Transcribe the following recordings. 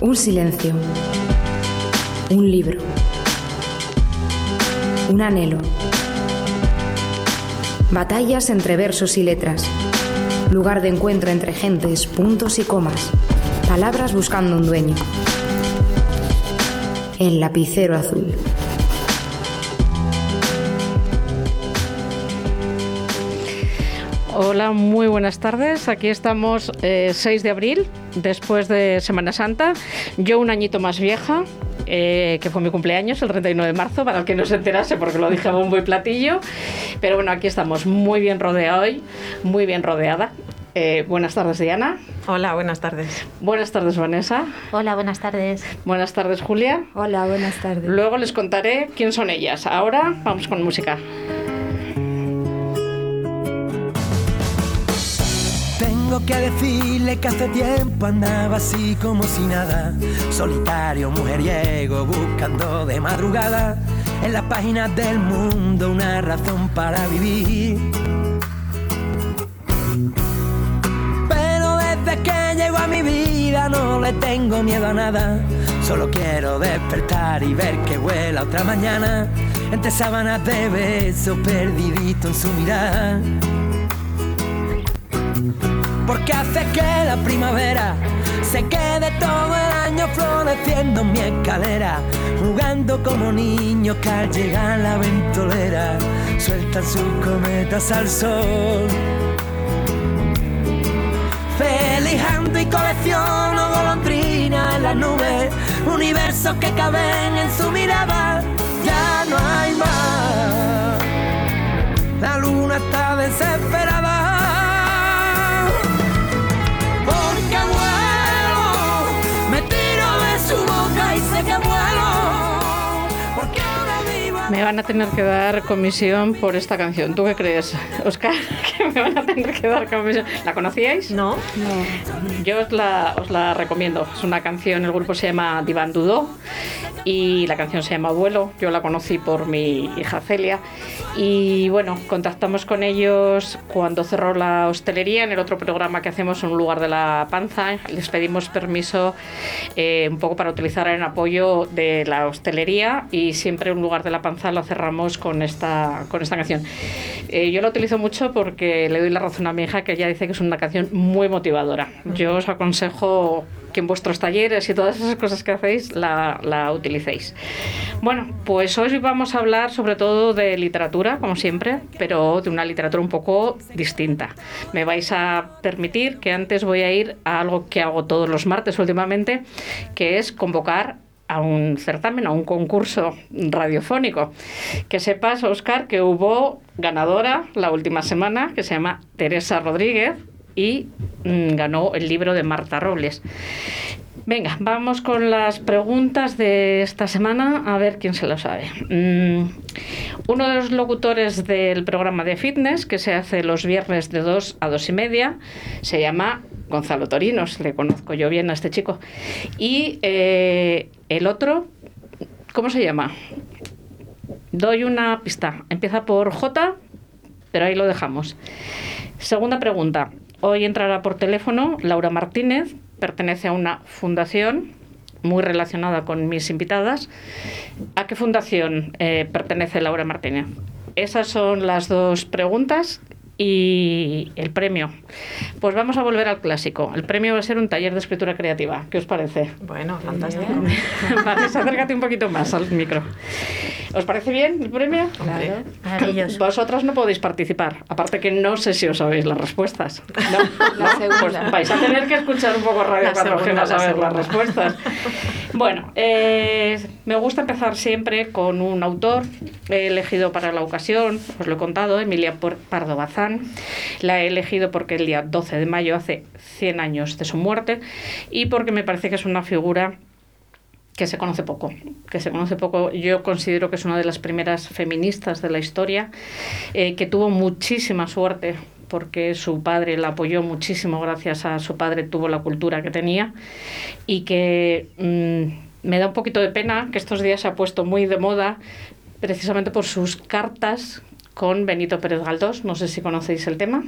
Un silencio. Un libro. Un anhelo. Batallas entre versos y letras. Lugar de encuentro entre gentes, puntos y comas. Palabras buscando un dueño. El lapicero azul. Hola, muy buenas tardes. Aquí estamos 6 eh, de abril, después de Semana Santa. Yo un añito más vieja, eh, que fue mi cumpleaños, el 39 de marzo, para el que no se enterase porque lo dije a bombo y platillo. Pero bueno, aquí estamos muy bien rodeada hoy, muy bien rodeada. Eh, buenas tardes, Diana. Hola, buenas tardes. Buenas tardes, Vanessa. Hola, buenas tardes. Buenas tardes, Julia. Hola, buenas tardes. Luego les contaré quién son ellas. Ahora vamos con música. Tengo que decirle que hace tiempo andaba así como si nada, solitario, mujeriego, buscando de madrugada. En las páginas del mundo una razón para vivir. Pero desde que llegó a mi vida no le tengo miedo a nada, solo quiero despertar y ver que vuela otra mañana. Entre sábanas de besos perdidito en su mirada porque hace que la primavera se quede todo el año floreciendo en mi escalera, jugando como niños que al llegar la ventolera sueltan sus cometas al sol. Felijando y colecciono golondrinas en las nubes, universos que caben en su mirada, ya no hay más. Me van a tener que dar comisión por esta canción. ¿Tú qué crees, Oscar? Que me van a tener que dar comisión. ¿La conocíais? No. no. Yo os la, os la recomiendo. Es una canción, el grupo se llama Divan Dudó y la canción se llama Abuelo. Yo la conocí por mi hija Celia y bueno, contactamos con ellos cuando cerró la hostelería en el otro programa que hacemos, Un lugar de la panza. Les pedimos permiso eh, un poco para utilizar en apoyo de la hostelería y siempre Un lugar de la panza lo cerramos con esta, con esta canción. Eh, yo la utilizo mucho porque le doy la razón a mi hija que ella dice que es una canción muy motivadora. Yo os aconsejo que en vuestros talleres y todas esas cosas que hacéis la, la utilicéis. Bueno, pues hoy vamos a hablar sobre todo de literatura, como siempre, pero de una literatura un poco distinta. Me vais a permitir que antes voy a ir a algo que hago todos los martes últimamente, que es convocar a un certamen, a un concurso radiofónico. Que sepas, Oscar, que hubo ganadora la última semana, que se llama Teresa Rodríguez, y mm, ganó el libro de Marta Robles. Venga, vamos con las preguntas de esta semana, a ver quién se lo sabe. Mm, uno de los locutores del programa de fitness, que se hace los viernes de 2 a 2 y media, se llama Gonzalo Torinos, le conozco yo bien a este chico. Y eh, el otro, ¿cómo se llama? Doy una pista, empieza por J, pero ahí lo dejamos. Segunda pregunta, Hoy entrará por teléfono Laura Martínez, pertenece a una fundación muy relacionada con mis invitadas. ¿A qué fundación eh, pertenece Laura Martínez? Esas son las dos preguntas y el premio. Pues vamos a volver al clásico. El premio va a ser un taller de escritura creativa. ¿Qué os parece? Bueno, fantástico. vale, acércate un poquito más al micro. ¿Os parece bien el premio? Claro. Maravilloso. Vosotras no podéis participar. Aparte que no sé si os sabéis las respuestas. La segunda. Pues vais a tener que escuchar un poco Radio Cartagena a saber las respuestas. Bueno, eh, me gusta empezar siempre con un autor elegido para la ocasión. Os lo he contado, Emilia Pardo Bazán la he elegido porque el día 12 de mayo hace 100 años de su muerte y porque me parece que es una figura que se conoce poco, que se conoce poco. Yo considero que es una de las primeras feministas de la historia, eh, que tuvo muchísima suerte porque su padre la apoyó muchísimo, gracias a su padre tuvo la cultura que tenía y que mm, me da un poquito de pena que estos días se ha puesto muy de moda precisamente por sus cartas con Benito Pérez Galdós. No sé si conocéis el tema.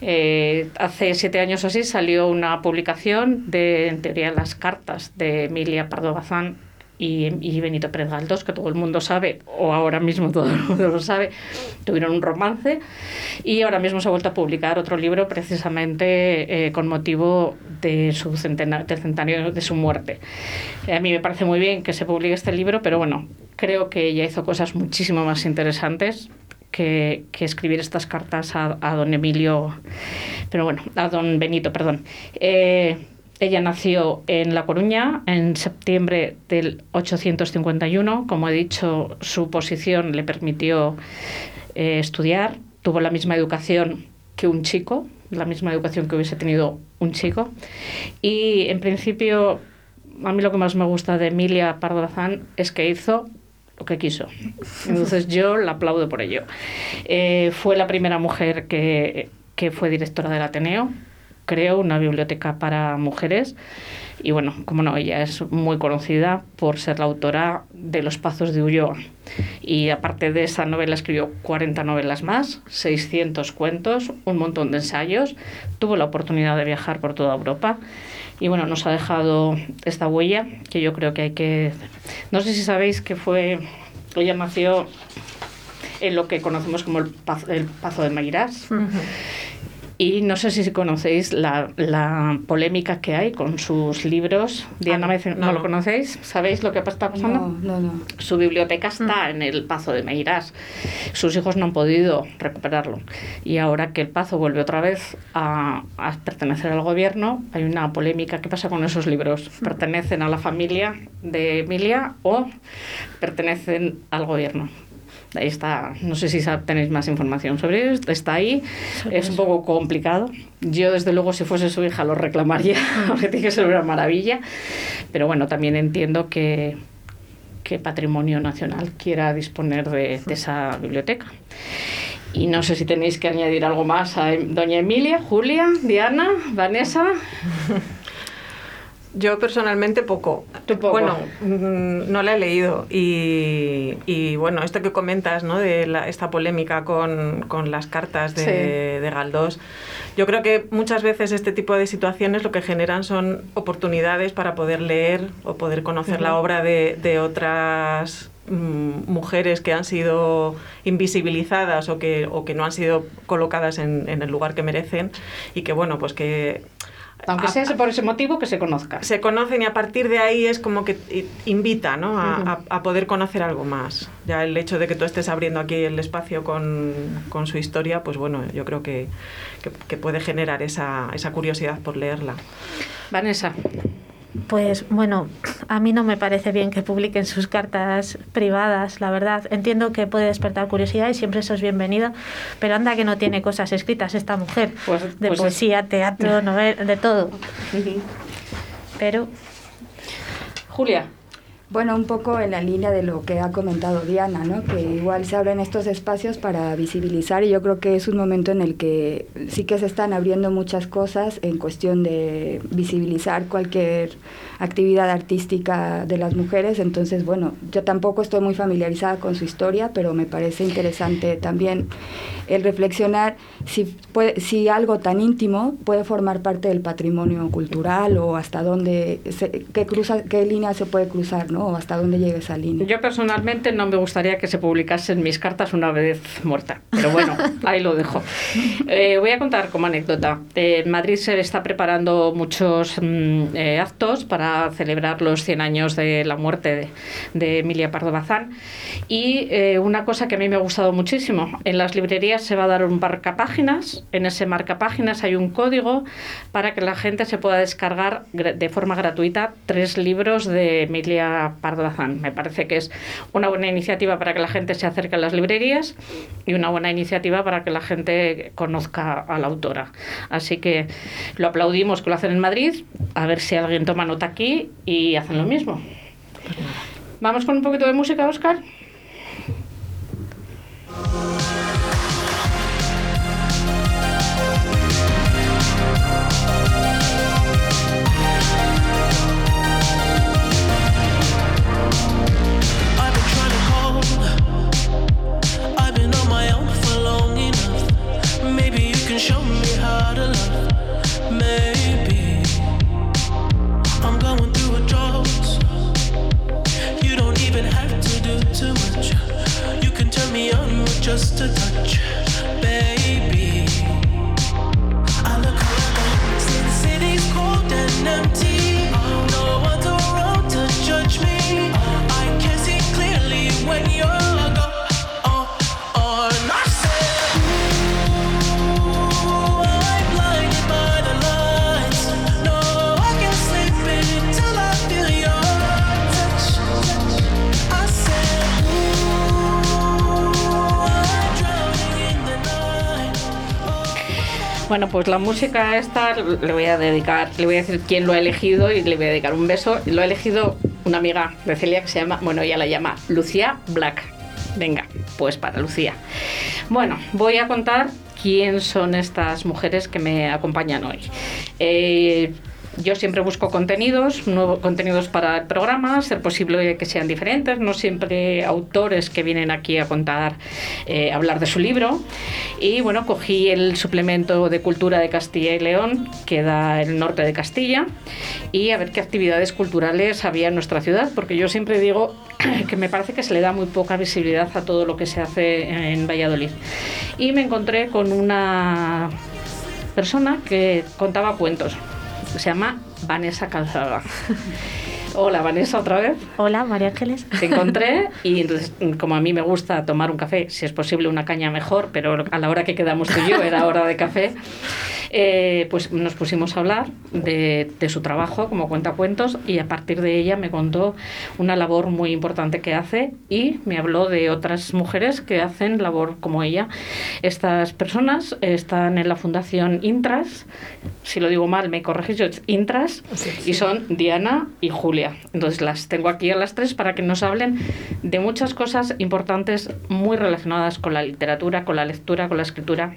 Eh, hace siete años así salió una publicación de, en teoría, las cartas de Emilia Pardo Bazán y, Benito Pérez Galdós, que todo el mundo sabe, o ahora mismo todo el mundo lo sabe, tuvieron un romance y ahora mismo se ha vuelto a publicar otro libro precisamente eh, con motivo de su centenario, del centenario de su muerte. a mí me parece muy bien que se publique este libro, pero bueno, creo que ella hizo cosas muchísimo más interesantes que, escribir estas cartas a, a, don Emilio, pero bueno, a don Benito, perdón. Eh, ella nació en La Coruña en septiembre del 851. Como he dicho, su posición le permitió eh, estudiar. Tuvo la misma educación que un chico, la misma educación que hubiese tenido un chico. Y en principio, a mí lo que más me gusta de Emilia Pardo Bazán es que hizo lo que quiso. Entonces yo la aplaudo por ello. Eh, fue la primera mujer que, que fue directora del Ateneo creo, una biblioteca para mujeres. Y bueno, como no, ella es muy conocida por ser la autora de Los Pazos de Ulloa. Y aparte de esa novela escribió 40 novelas más, 600 cuentos, un montón de ensayos. Tuvo la oportunidad de viajar por toda Europa. Y bueno, nos ha dejado esta huella que yo creo que hay que... No sé si sabéis que fue... Ella nació en lo que conocemos como el Pazo, de Mairás. Y no sé si conocéis la, la, polémica que hay con sus libros. Diana, ah, no, ¿no, lo conocéis? ¿Sabéis lo que está pasando? No, no, Su biblioteca está mm. en el Pazo de Meirás. Sus hijos no han podido recuperarlo. Y ahora que el Pazo vuelve otra vez a, a pertenecer al gobierno, hay una polémica. ¿Qué pasa con esos libros? Mm. ¿Pertenecen a la familia de Emilia o pertenecen al gobierno? Ahí está, no sé si tenéis más información sobre esto, está ahí, es un poco complicado. Yo desde luego si fuese su hija lo reclamaría, porque tiene que ser una maravilla, pero bueno, también entiendo que, que Patrimonio Nacional quiera disponer de, de esa biblioteca. Y no sé si tenéis que añadir algo más a doña Emilia, Julia, Diana, Vanessa. Yo personalmente poco. Bueno, mm, no la he leído. Y, bueno, esto que comentas, ¿no? De esta polémica con, las cartas de, de, Galdós, yo creo que muchas veces este tipo de situaciones lo que generan son oportunidades para poder leer o poder conocer la obra de, otras mm, mujeres que han sido invisibilizadas o que, o que no han sido colocadas en, en el lugar que merecen y que, bueno, pues que aunque sea por ese motivo, que se conozca. Se conocen y a partir de ahí es como que invita ¿no? a, a, poder conocer algo más. Ya el hecho de que tú estés abriendo aquí el espacio con, con su historia, pues bueno, yo creo que, que, que puede generar esa, esa curiosidad por leerla. Vanessa. Pues bueno, a mí no me parece bien que publiquen sus cartas privadas, la verdad. Entiendo que puede despertar curiosidad y siempre eso es bienvenido, pero anda que no tiene cosas escritas esta mujer, pues, de pues poesía, teatro, novela, de todo. Pero... Julia. Bueno, un poco en la línea de lo que ha comentado Diana, ¿no? que igual se abren estos espacios para visibilizar y yo creo que es un momento en el que sí que se están abriendo muchas cosas en cuestión de visibilizar cualquier actividad artística de las mujeres. Entonces, bueno, yo tampoco estoy muy familiarizada con su historia, pero me parece interesante también el reflexionar si, puede, si algo tan íntimo puede formar parte del patrimonio cultural o hasta dónde, se, qué, cruza, qué línea se puede cruzar, ¿no? O hasta dónde llega esa línea. Yo personalmente no me gustaría que se publicasen mis cartas una vez muerta, pero bueno, ahí lo dejo. Eh, voy a contar como anécdota. en Madrid se está preparando muchos mm, eh, actos para celebrar los 100 años de la muerte de, Emilia Pardo Bazán y eh, una cosa que a mí me ha gustado muchísimo, en las librerías se va a dar un marcapáginas. En ese marcapáginas hay un código para que la gente se pueda descargar de forma gratuita tres libros de Emilia Pardo Bazán. Me parece que es una buena iniciativa para que la gente se acerque a las librerías y una buena iniciativa para que la gente conozca a la autora. Así que lo aplaudimos que lo hacen en Madrid, a ver si alguien toma nota aquí y hacen lo mismo. Vamos con un poquito de música, Oscar. Just a touch, Bueno, pues la música esta le voy a dedicar, le voy a decir quién lo ha elegido y le voy a dedicar un beso. Lo ha elegido una amiga de Celia que se llama, bueno, ella la llama Lucía Black. Venga, pues para Lucía. Bueno, voy a contar quién son estas mujeres que me acompañan hoy. Eh, yo siempre busco contenidos, nuevos contenidos para el programa, ser posible que sean diferentes, no siempre autores que vienen aquí a contar, eh, hablar de su libro. Y bueno, cogí el suplemento de cultura de Castilla y León, que da el norte de Castilla, y a ver qué actividades culturales había en nuestra ciudad, porque yo siempre digo que me parece que se le da muy poca visibilidad a todo lo que se hace en Valladolid. Y me encontré con una persona que contaba cuentos. Se llama Vanessa Calzada. Hola Vanessa, otra vez. Hola, María Ángeles. Te encontré y entonces, como a mí me gusta tomar un café, si es posible una caña mejor, pero a la hora que quedamos tú y yo era hora de café, eh, pues nos pusimos a hablar de, de su trabajo como cuentacuentos y a partir de ella me contó una labor muy importante que hace y me habló de otras mujeres que hacen labor como ella. Estas personas están en la Fundación Intras, si lo digo mal me corregís, yo, Intras, y son Diana y Julia. Entonces las tengo aquí a las tres para que nos hablen de muchas cosas importantes muy relacionadas con la literatura, con la lectura, con la escritura.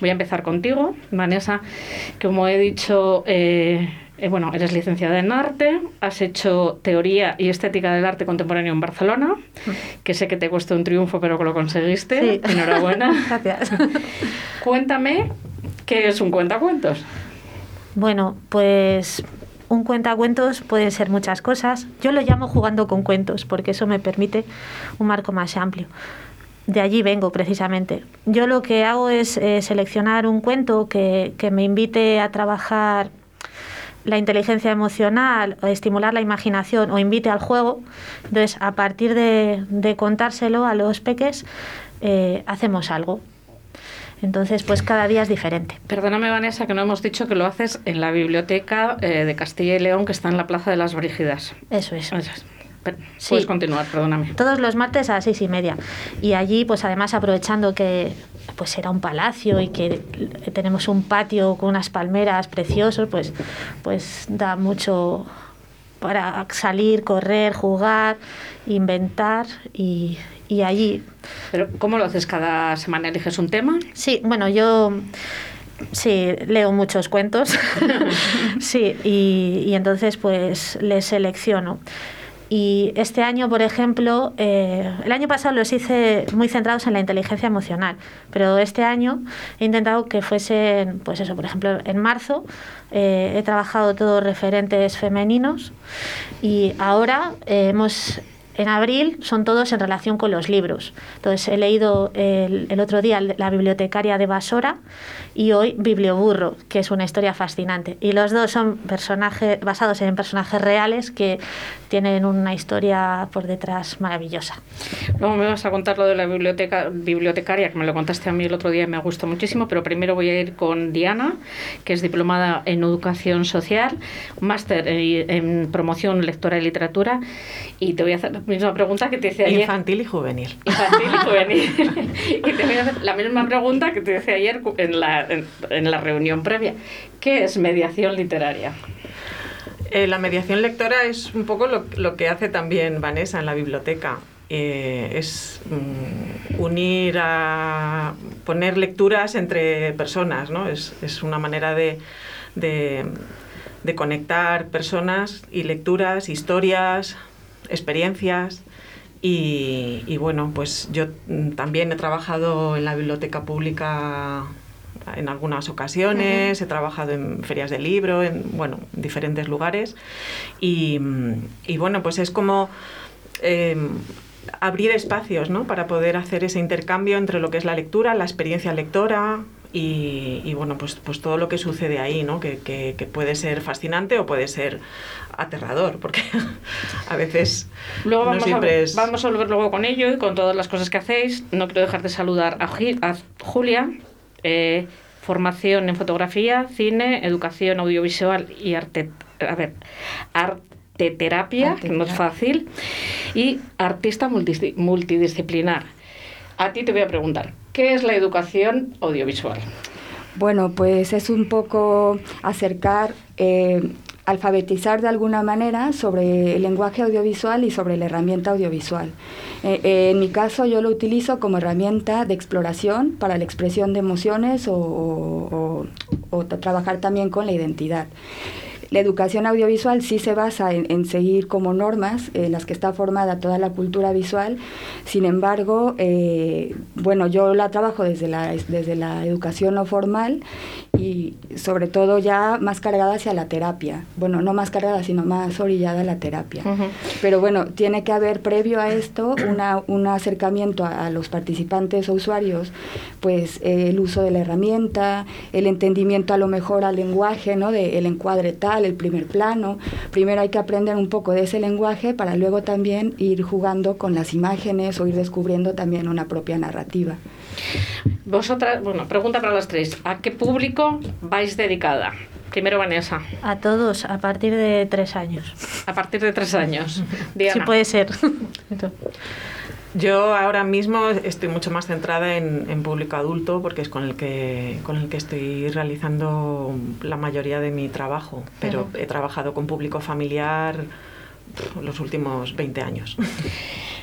Voy a empezar contigo, Vanessa, como he dicho, eh, eh, bueno, eres licenciada en arte, has hecho teoría y estética del arte contemporáneo en Barcelona, que sé que te costó un triunfo, pero que lo conseguiste. Sí. Enhorabuena. Gracias. Cuéntame qué es un cuentacuentos. Bueno, pues un cuentacuentos pueden ser muchas cosas. Yo lo llamo jugando con cuentos, porque eso me permite un marco más amplio. De allí vengo precisamente. Yo lo que hago es eh, seleccionar un cuento que, que me invite a trabajar la inteligencia emocional, o estimular la imaginación o invite al juego. Entonces, a partir de, de contárselo a los peques, eh, hacemos algo. Entonces, pues cada día es diferente. Perdóname, Vanessa, que no hemos dicho que lo haces en la biblioteca eh, de Castilla y León, que está en la Plaza de las Brígidas. Eso es. Eso es. Sí. Puedes continuar, perdóname. Todos los martes a las seis y media. Y allí, pues además aprovechando que pues era un palacio y que tenemos un patio con unas palmeras preciosos, pues, pues da mucho para salir, correr, jugar, inventar y, y allí. Pero, ¿cómo lo haces? ¿Cada semana eliges un tema? Sí, bueno, yo sí leo muchos cuentos, sí, y, y entonces pues les selecciono. Y este año, por ejemplo, eh, el año pasado los hice muy centrados en la inteligencia emocional, pero este año he intentado que fuesen, pues eso, por ejemplo, en marzo eh, he trabajado todos referentes femeninos y ahora hemos en abril son todos en relación con los libros. Entonces he leído el, otro día La bibliotecaria de Basora y hoy Biblioburro, que es una historia fascinante. Y los dos son personajes basados en personajes reales que tienen una historia por detrás maravillosa. Luego me vas a contar lo de la biblioteca, bibliotecaria, que me lo contaste a mí el otro día y me gustó muchísimo, pero primero voy a ir con Diana, que es diplomada en educación social, máster en, en promoción lectora y literatura, y te voy a hacer misma pregunta que te hice ayer. Infantil y juvenil. Infantil y juvenil. y te voy a hacer la misma pregunta que te hice ayer en la, en, en la reunión previa. ¿Qué es mediación literaria? Eh, la mediación lectora es un poco lo, lo que hace también Vanessa en la biblioteca. Eh, es mm, unir a poner lecturas entre personas, ¿no? Es, es una manera de, de, de conectar personas y lecturas, historias, experiencias. Y, y bueno, pues yo mm, también he trabajado en la biblioteca pública en algunas ocasiones, he trabajado en ferias de libro, en bueno, en diferentes lugares. Y, y bueno, pues es como eh, abrir espacios ¿no? para poder hacer ese intercambio entre lo que es la lectura, la experiencia lectora, y, bueno, pues, pues todo lo que sucede ahí, ¿no? Que, que, puede ser fascinante o puede ser aterrador, porque a veces luego vamos, siempre a, es... vamos a volver luego con ello y con todas las cosas que hacéis. No quiero dejar de saludar a, a Julia, eh, formación en fotografía, cine, educación audiovisual y arte... A ver, arteterapia, que no es fácil, y artista multidisciplinar. A ti te voy a preguntar, ¿Qué es la educación audiovisual? Bueno, pues es un poco acercar, eh, alfabetizar de alguna manera sobre el lenguaje audiovisual y sobre la herramienta audiovisual. Eh, eh, en mi caso yo lo utilizo como herramienta de exploración para la expresión de emociones o trabajar también con la identidad. La educación audiovisual sí se basa en, seguir como normas en las que está formada toda la cultura visual, sin embargo, eh, bueno, yo la trabajo desde la, desde la educación no formal y sobre todo ya más cargada hacia la terapia. Bueno, no más cargada, sino más orillada a la terapia. Pero bueno, tiene que haber previo a esto una, un acercamiento a, los participantes o usuarios, pues el uso de la herramienta, el entendimiento a lo mejor al lenguaje, ¿no? De el encuadre tal, el primer plano. Primero hay que aprender un poco de ese lenguaje para luego también ir jugando con las imágenes o ir descubriendo también una propia narrativa. Vosotras, bueno, pregunta para las tres. ¿A qué público vais dedicada? Primero Vanessa. A todos, a partir de tres años. A partir de tres años. Sí puede ser. Yo ahora mismo estoy mucho más centrada en, público adulto porque es con el que con el que estoy realizando la mayoría de mi trabajo, pero he trabajado con público familiar los últimos 20 años.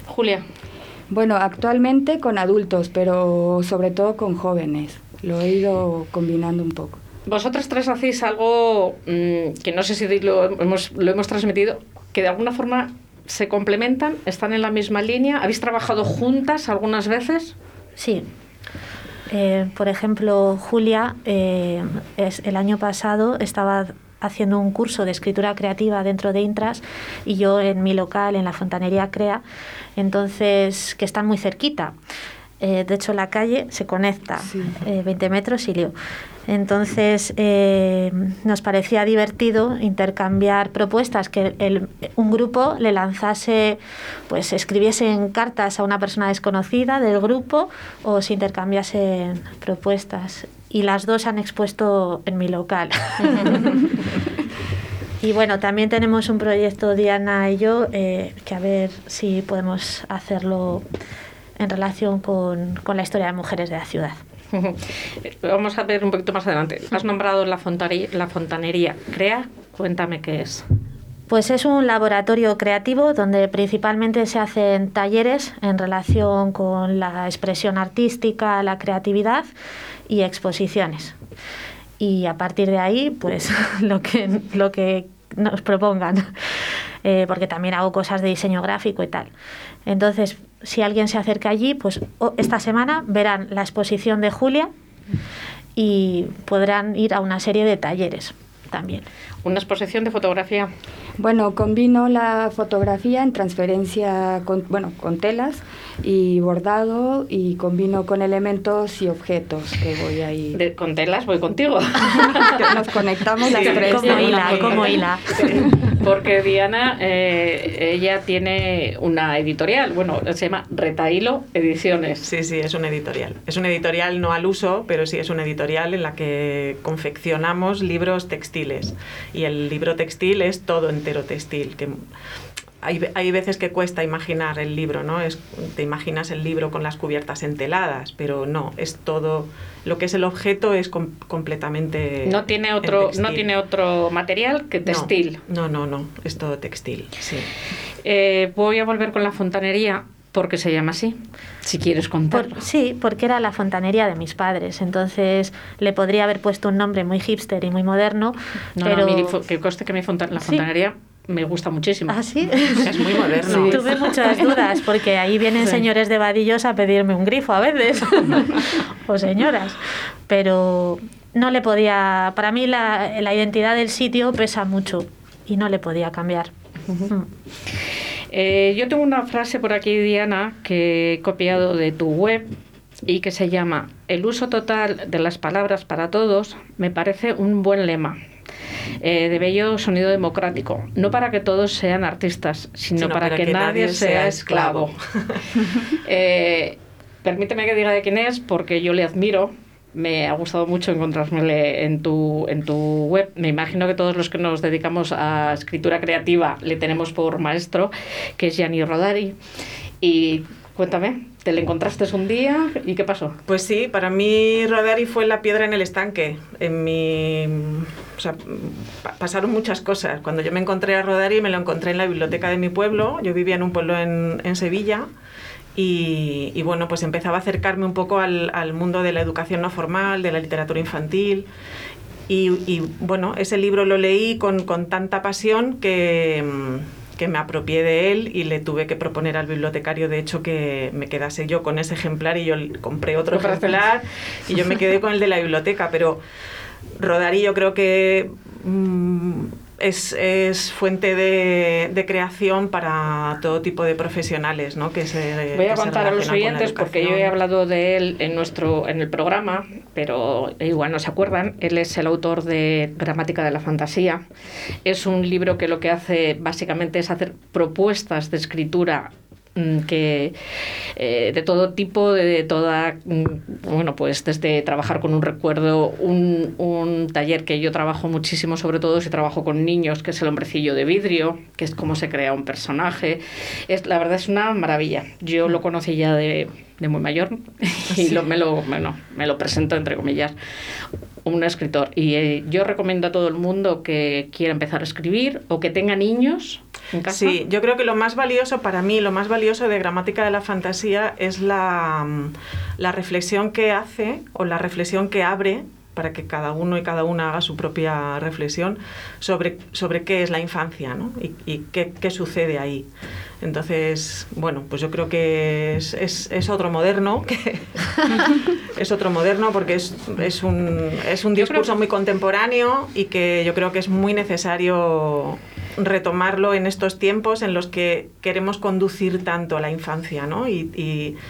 Julia. Bueno, actualmente con adultos, pero sobre todo con jóvenes. Lo he ido combinando un poco. Vosotras tres hacéis algo mm, que no sé si lo hemos, lo hemos transmitido, que de alguna forma se complementan, están en la misma línea. ¿Habéis trabajado juntas algunas veces? Sí. Eh, por ejemplo, Julia, eh, es, el año pasado estaba haciendo un curso de escritura creativa dentro de Intras y yo en mi local, en la Fontanería Crea, entonces, que están muy cerquita. Eh, de hecho, la calle se conecta 20 metros y lío. Entonces eh, nos parecía divertido intercambiar propuestas, que un grupo le lanzase, pues escribiesen cartas a una persona desconocida del grupo o se intercambiasen propuestas. Y las dos han expuesto en mi local. y bueno, también tenemos un proyecto, Diana y yo, eh, que a ver si podemos hacerlo en relación con la historia de mujeres de la ciudad. Vamos a ver un poquito más adelante. Has nombrado la, la fontanería. ¿Crea? Cuéntame qué es. Pues es un laboratorio creativo donde principalmente se hacen talleres en relación con la expresión artística, la creatividad y exposiciones. Y a partir de ahí, pues lo que, lo que nos propongan, eh, porque también hago cosas de diseño gráfico y tal. Entonces, si alguien se acerca allí, pues esta semana verán la exposición de Julia y podrán ir a una serie de talleres también. ¿Una exposición de fotografía? Bueno, combino la fotografía en transferencia con, bueno, con telas y bordado y combino con elementos y objetos que voy ahí. De, con telas voy contigo. Nos conectamos las tres. Como hila, como hila. Porque Diana, eh, ella tiene una editorial, bueno, se llama Retailo Ediciones. Sí, sí, es una editorial. Es una editorial no al uso, pero sí es una editorial en la que confeccionamos libros textiles. Y el libro textil es todo entero textil, que hay, hay, veces que cuesta imaginar el libro, ¿no? Es, te imaginas el libro con las cubiertas enteladas, pero no, es todo, lo que es el objeto es completamente... No tiene, otro, no tiene otro material que textil. No, no, no, es todo textil, sí. Eh, voy a volver con la fontanería porque se llama así, si quieres contar. sí, porque era la fontanería de mis padres, entonces le podría haber puesto un nombre muy hipster y muy moderno. No, pero... no, que coste que mi la fontanería me gusta muchísimo. ¿Ah, sí? Es muy moderno. Tuve muchas dudas porque ahí vienen señores de vadillos a pedirme un grifo a veces, o señoras, pero no le podía, para mí la, la, identidad del sitio pesa mucho y no le podía cambiar. Eh, yo tengo una frase por aquí, Diana, que he copiado de tu web y que se llama El uso total de las palabras para todos me parece un buen lema. Eh, de bello sonido democrático, no para que todos sean artistas, sino, para, que, nadie, sea esclavo. Eh, permíteme que diga de quién es, porque yo le admiro, me ha gustado mucho encontrarme en tu, en tu web. Me imagino que todos los que nos dedicamos a escritura creativa le tenemos por maestro, que es Gianni Rodari. Y cuéntame, ¿te le encontraste un día y qué pasó? Pues sí, para mí Rodari fue la piedra en el estanque. En mi, o sea, pasaron muchas cosas. Cuando yo me encontré a Rodari, me lo encontré en la biblioteca de mi pueblo. Yo vivía en un pueblo en, en Sevilla y, bueno, pues empezaba a acercarme un poco al, mundo de la educación no formal, de la literatura infantil. Y, bueno, ese libro lo leí con, tanta pasión que, que, me apropié de él y le tuve que proponer al bibliotecario, de hecho, que me quedase yo con ese ejemplar y yo compré otro ejemplar y yo me quedé con el de la biblioteca. Pero Rodari yo creo que... Mm, es, es fuente de, de, creación para todo tipo de profesionales ¿no? que se Voy a contar a los oyentes porque yo he hablado de él en, nuestro, en el programa, pero igual no se acuerdan. Él es el autor de Gramática de la Fantasía. Es un libro que lo que hace básicamente es hacer propuestas de escritura que eh, de todo tipo, de, toda, mm, bueno, pues desde trabajar con un recuerdo, un, un, taller que yo trabajo muchísimo, sobre todo si trabajo con niños, que es el hombrecillo de vidrio, que es cómo se crea un personaje. Es, la verdad es una maravilla. Yo lo conocí ya de, de muy mayor y lo, me, lo, bueno, me lo presento entre comillas un escritor y eh, yo recomiendo a todo el mundo que quiera empezar a escribir o que tenga niños Sí, yo creo que lo más valioso para mí, lo más valioso de Gramática de la Fantasía es la, mm, la reflexión que hace o la reflexión que abre para que cada uno y cada una haga su propia reflexión sobre, sobre qué es la infancia ¿no? y, y qué, qué, sucede ahí. Entonces, bueno, pues yo creo que es, es, es otro moderno, que es otro moderno porque es, es un, es un discurso muy contemporáneo y que yo creo que es muy necesario retomarlo en estos tiempos en los que queremos conducir tanto a la infancia, ¿no? Y,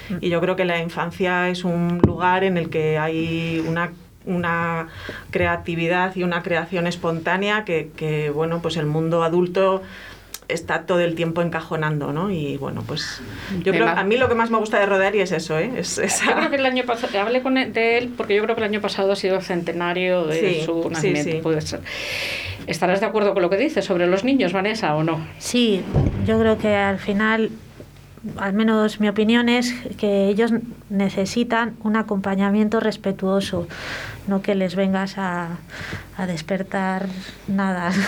mm. y, yo creo que la infancia es un lugar en el que hay una una creatividad y una creación espontánea que, que, bueno, pues el mundo adulto está todo el tiempo encajonando, ¿no? Y bueno, pues yo creo a mí lo que más me gusta de Rodari es eso, ¿eh? Es Yo creo que el año pasado, hablé con él, de él porque yo creo que el año pasado ha sido el centenario de su nacimiento, puede ser. ¿Estarás de acuerdo con lo que dices sobre los niños, Vanessa, o no? Sí, yo creo que al final al menos mi opinión es que ellos necesitan un acompañamiento respetuoso, no que les vengas a, a despertar nada.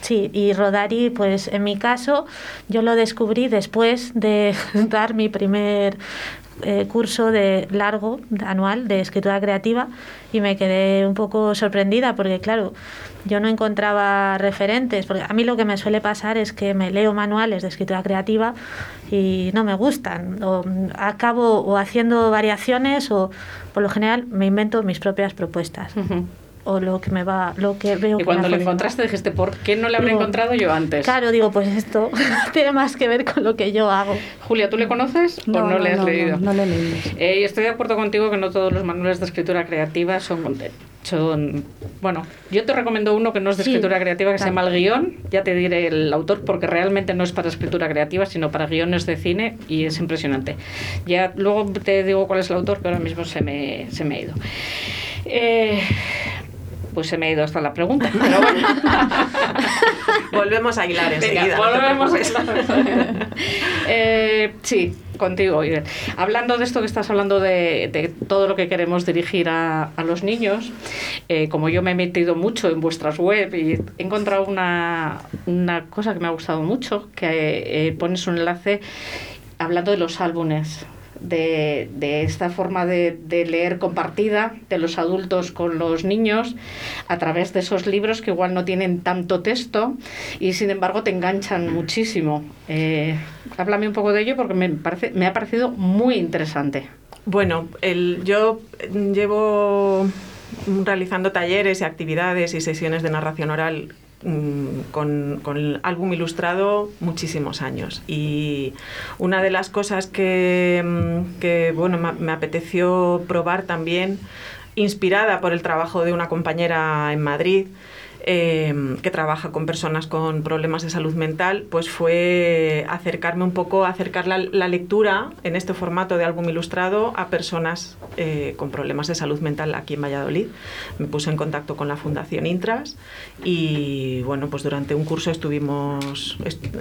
Sí, y Rodari, pues en mi caso, yo lo descubrí después de dar mi primer eh, curso de largo, anual, de escritura creativa, y me quedé un poco sorprendida porque, claro, yo no encontraba referentes, porque a mí lo que me suele pasar es que me leo manuales de escritura creativa y no me gustan, o acabo o haciendo variaciones o por lo general me invento mis propias propuestas o lo que me va, lo que veo. Y cuando lo encontraste dijiste, ¿por qué no le habré encontrado yo antes? Claro, digo, pues esto tiene más que ver con lo que yo hago. Julia, ¿tú le conoces no, o no, le has leído? No, le he leído. Eh, estoy de acuerdo contigo que no todos los manuales de escritura creativa son son bueno yo te recomiendo uno que no es de escritura creativa que se llama el guion ya te diré el autor porque realmente no es para escritura creativa sino para guiones de cine y es impresionante ya luego te digo cuál es el autor que ahora mismo se me, se me ha ido eh, pues se me ha ido hasta la pregunta. Pero bueno. volvemos a hilar enseguida. volvemos a eh, sí, contigo, Irene. Hablando de esto que estás hablando de, todo lo que queremos dirigir a, los niños, eh, como yo me he metido mucho en vuestras web y he encontrado una, una cosa que me ha gustado mucho, que eh, pones un enlace hablando de los álbumes de, de esta forma de, de, leer compartida de los adultos con los niños a través de esos libros que igual no tienen tanto texto y sin embargo te enganchan muchísimo. Eh, háblame un poco de ello porque me, parece, me ha parecido muy interesante. Bueno, el, yo llevo realizando talleres y actividades y sesiones de narración oral mm, con, el álbum ilustrado muchísimos años. Y una de las cosas que, mm, bueno, me apeteció probar también, inspirada por el trabajo de una compañera en Madrid, Em, que trabaja con personas con problemas de salud mental, pues fue acercarme un poco, acercar la, lectura en este formato de álbum ilustrado a personas eh, con problemas de salud mental aquí en Valladolid. Me puse en contacto con la Fundación Intras y bueno, pues durante un curso estuvimos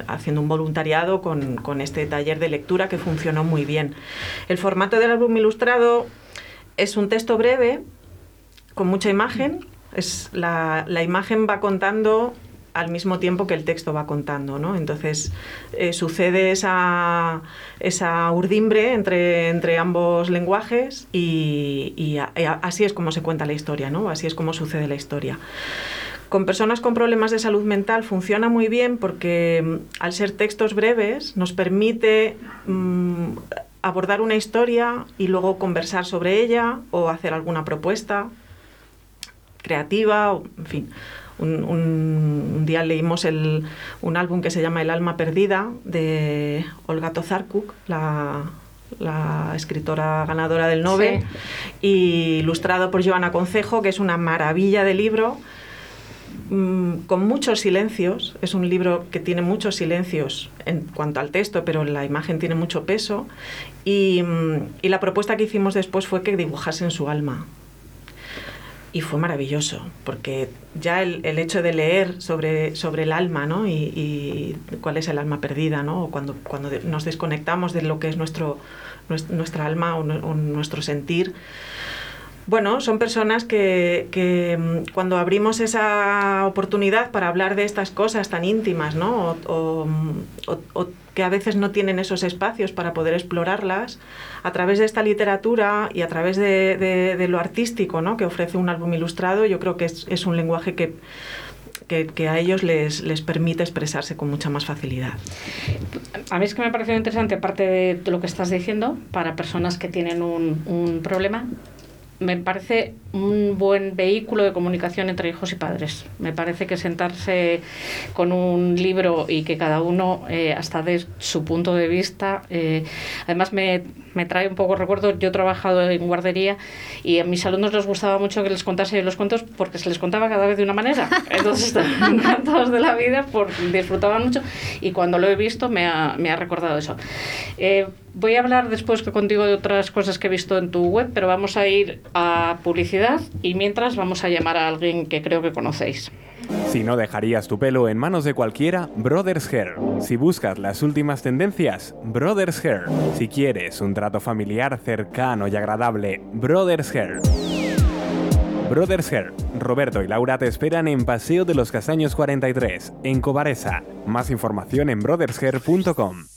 haciendo un voluntariado con, con este taller de lectura que funcionó muy bien. El formato del álbum ilustrado es un texto breve con mucha imagen es la, imagen va contando al mismo tiempo que el texto va contando, ¿no? Entonces eh, sucede esa, urdimbre entre, entre ambos lenguajes y, así es como se cuenta la historia, ¿no? Así es como sucede la historia. Con personas con problemas de salud mental funciona muy bien porque mm, al ser textos breves nos permite mm, abordar una historia y luego conversar sobre ella o hacer alguna propuesta creativa, en fin. Un, día leímos el, un álbum que se llama El alma perdida de Olga Tozarkuk, la, la escritora ganadora del Nobel, y ilustrado por Joana Concejo, que es una maravilla de libro mm, con muchos silencios. Es un libro que tiene muchos silencios en cuanto al texto, pero la imagen tiene mucho peso. Y, mm, y la propuesta que hicimos después fue que dibujasen su alma y fue maravilloso, porque ya el, el, hecho de leer sobre, sobre el alma ¿no? y, cuál es el alma perdida, ¿no? o cuando, cuando nos desconectamos de lo que es nuestro, nuestra alma o, nuestro sentir, bueno, son personas que, que, mm, cuando abrimos esa oportunidad para hablar de estas cosas tan íntimas, ¿no? o, o que a veces no tienen esos espacios para poder explorarlas, a través de esta literatura y a través de, lo artístico ¿no? que ofrece un álbum ilustrado, yo creo que es, un lenguaje que, que, a ellos les, les, permite expresarse con mucha más facilidad. A mí es que me ha parecido interesante, aparte de lo que estás diciendo, para personas que tienen un, un problema, me parece un buen vehículo de comunicación entre hijos y padres. Me parece que sentarse con un libro y que cada uno, eh, hasta de su punto de vista, eh, además me, me, trae un poco recuerdo, yo he trabajado en guardería y a mis alumnos les gustaba mucho que les contase los cuentos porque se les contaba cada vez de una manera. Entonces encantados de la vida, por, disfrutaban mucho y cuando lo he visto me ha, me ha recordado eso. Eh, voy a hablar después contigo de otras cosas que he visto en tu web, pero vamos a ir a publicidad y mientras vamos a llamar a alguien que creo que conocéis. Si no dejarías tu pelo en manos de cualquiera, Brothers Hair. Si buscas las últimas tendencias, Brothers Hair. Si quieres un trato familiar cercano y agradable, Brothers Hair. Brothers Hair, Roberto y Laura te esperan en Paseo de los Castaños 43, en Cobaresa. Más información en brothershair.com.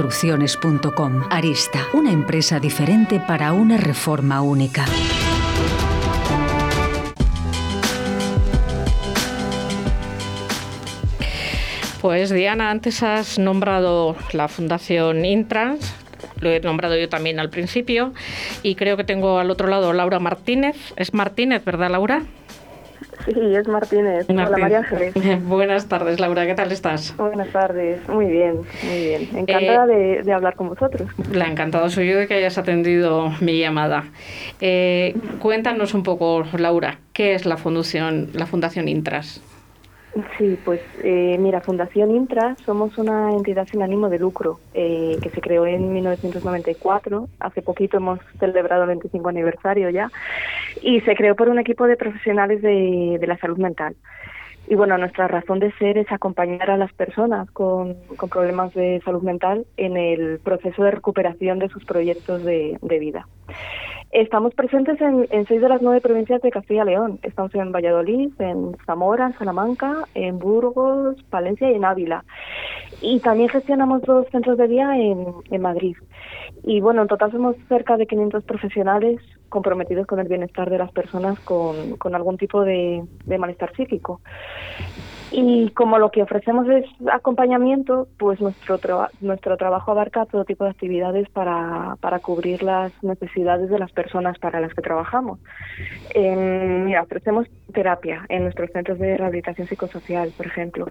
construcciones.com. Arista, una empresa diferente para una reforma única. Pues Diana, antes has nombrado la Fundación Intrans, lo he nombrado yo también al principio, y creo que tengo al otro lado Laura Martínez. Es Martínez, ¿verdad, Laura? Sí, es Martínez. Hola, María Ángeles. Buenas tardes, Laura. ¿Qué tal estás? Buenas tardes. Muy bien, muy bien. Encantada eh, de, hablar con vosotros. La encantada soy yo de que hayas atendido mi llamada. Eh, cuéntanos un poco, Laura, ¿qué es la Fundación, la Fundación Intras? Sí, pues eh, mira, Fundación Intra somos una entidad sin ánimo de lucro eh, que se creó en 1994. Hace poquito hemos celebrado el 25 aniversario ya y se creó por un equipo de profesionales de, la salud mental. Y bueno, nuestra razón de ser es acompañar a las personas con, problemas de salud mental en el proceso de recuperación de sus proyectos de vida. Estamos presentes en, seis de las nueve provincias de Castilla y León. Estamos en Valladolid, en Zamora, en Salamanca, en Burgos, Palencia y en Ávila. Y también gestionamos dos centros de día en, Madrid. Y bueno, en total somos cerca de 500 profesionales comprometidos con el bienestar de las personas con, algún tipo de malestar psíquico. Y como lo que ofrecemos es acompañamiento, pues nuestro, tra nuestro trabajo abarca todo tipo de actividades para, para cubrir las necesidades de las personas para las que trabajamos. Mira, ofrecemos terapia en nuestros centros de rehabilitación psicosocial, por ejemplo.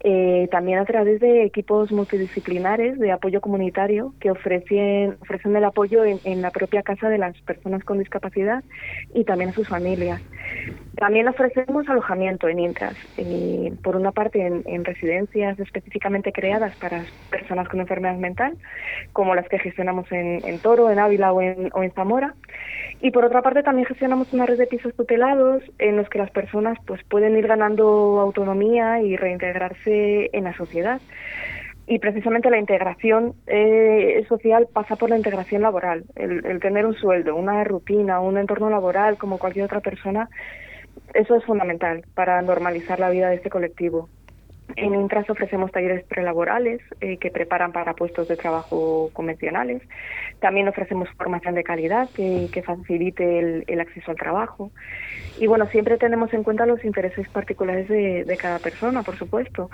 Eh, también a través de equipos multidisciplinares de apoyo comunitario que ofrecen, ofrecen el apoyo en, en la propia casa de las personas con discapacidad y también a sus familias. También ofrecemos alojamiento en Intras, eh, por una parte en, en, residencias específicamente creadas para personas con enfermedad mental, como las que gestionamos en, en Toro, en Ávila o en, o en, Zamora, y por otra parte también gestionamos una red de pisos tutelados en los que las personas pues pueden ir ganando autonomía y reintegrarse en la sociedad. Y precisamente la integración eh, social pasa por la integración laboral, el, el, tener un sueldo, una rutina, un entorno laboral como cualquier otra persona, eso es fundamental para normalizar la vida de este colectivo. En Intras ofrecemos talleres prelaborales eh, que preparan para puestos de trabajo convencionales. También ofrecemos formación de calidad que, facilite el, acceso al trabajo. Y bueno, siempre tenemos en cuenta los intereses particulares de, de, cada persona, por supuesto.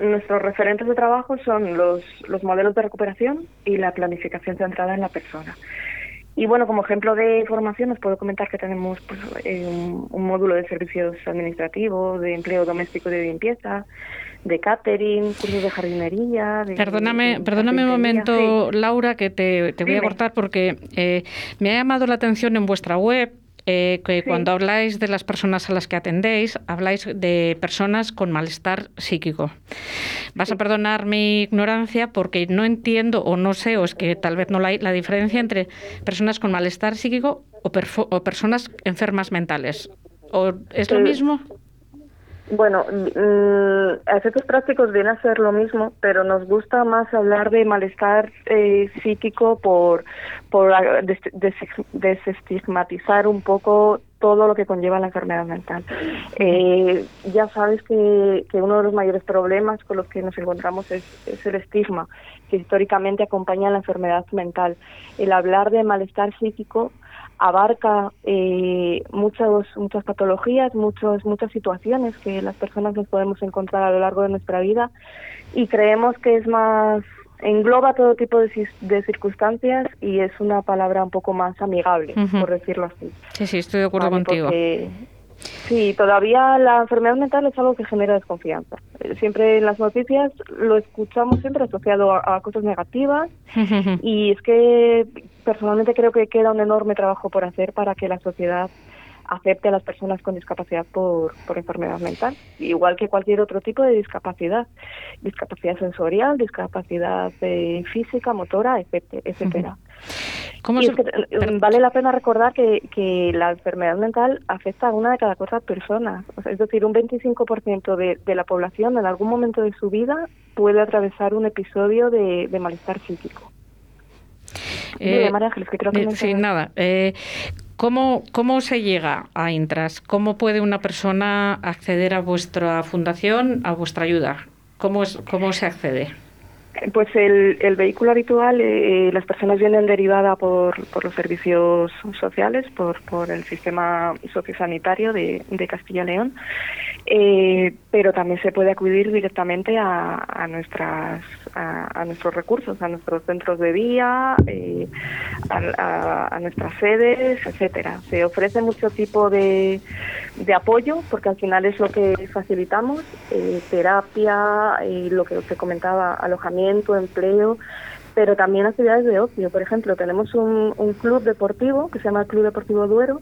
Nuestros referentes de trabajo son los, los modelos de recuperación y la planificación centrada en la persona. Y bueno, como ejemplo de formación os puedo comentar que tenemos pues, eh, un, un, módulo de servicios administrativos, de empleo doméstico y de limpieza, de catering, cursos de jardinería. De, perdóname, de, perdóname un momento, sí. Laura, que te, te voy Dime. a cortar porque eh, me ha llamado la atención en vuestra web eh, que sí. cuando habláis de las personas a las que atendéis, habláis de personas con malestar psíquico. Vas a perdonar mi ignorancia porque no entiendo o no sé, o es que tal vez no la hay, la diferencia entre personas con malestar psíquico o, o personas enfermas mentales. ¿O ¿Es lo mismo? Bueno, mmm, efectos prácticos viene a ser lo mismo, pero nos gusta más hablar de malestar eh, psíquico por, por des, desestigmatizar un poco todo lo que conlleva la enfermedad mental. Eh, ya sabes que, que, uno de los mayores problemas con los que nos encontramos es, es el estigma que históricamente acompaña a la enfermedad mental. El hablar de malestar psíquico abarca eh, muchas muchas patologías, muchos, muchas situaciones que las personas nos podemos encontrar a lo largo de nuestra vida y creemos que es más engloba todo tipo de, de circunstancias y es una palabra un poco más amigable, uh -huh. por decirlo así. Sí, sí, estoy de acuerdo vale, contigo. Porque, Sí, todavía la enfermedad mental es algo que genera desconfianza. Siempre en las noticias lo escuchamos siempre asociado a, a cosas negativas y es que personalmente creo que queda un enorme trabajo por hacer para que la sociedad acepte a las personas con discapacidad por, por enfermedad mental, igual que cualquier otro tipo de discapacidad, discapacidad sensorial, discapacidad eh, física, motora, etcétera. ¿Cómo se... es que, eh, vale la pena recordar que, que la enfermedad mental afecta a una de cada cuatro personas, o sea, es decir, un 25% de, de la población en algún momento de su vida puede atravesar un episodio de, de malestar psíquico. Eh, María Ángeles, que creo que eh, sí, nada. Eh, ¿Cómo, ¿Cómo se llega a Intras? ¿Cómo puede una persona acceder a vuestra fundación, a vuestra ayuda? ¿Cómo, es, cómo se accede? Pues el, el vehículo habitual, eh, las personas vienen derivadas por, por los servicios sociales, por, por el sistema sociosanitario de, de Castilla y León, eh, pero también se puede acudir directamente a, a nuestras a, a, nuestros recursos, a nuestros centros de día, eh, a, nuestras sedes, etcétera. Se ofrece mucho tipo de, de apoyo, porque al final es lo que facilitamos, eh, terapia, eh, lo que te comentaba, alojamiento, empleo, pero también actividades de ocio. Por ejemplo, tenemos un, un club deportivo que se llama Club Deportivo Duero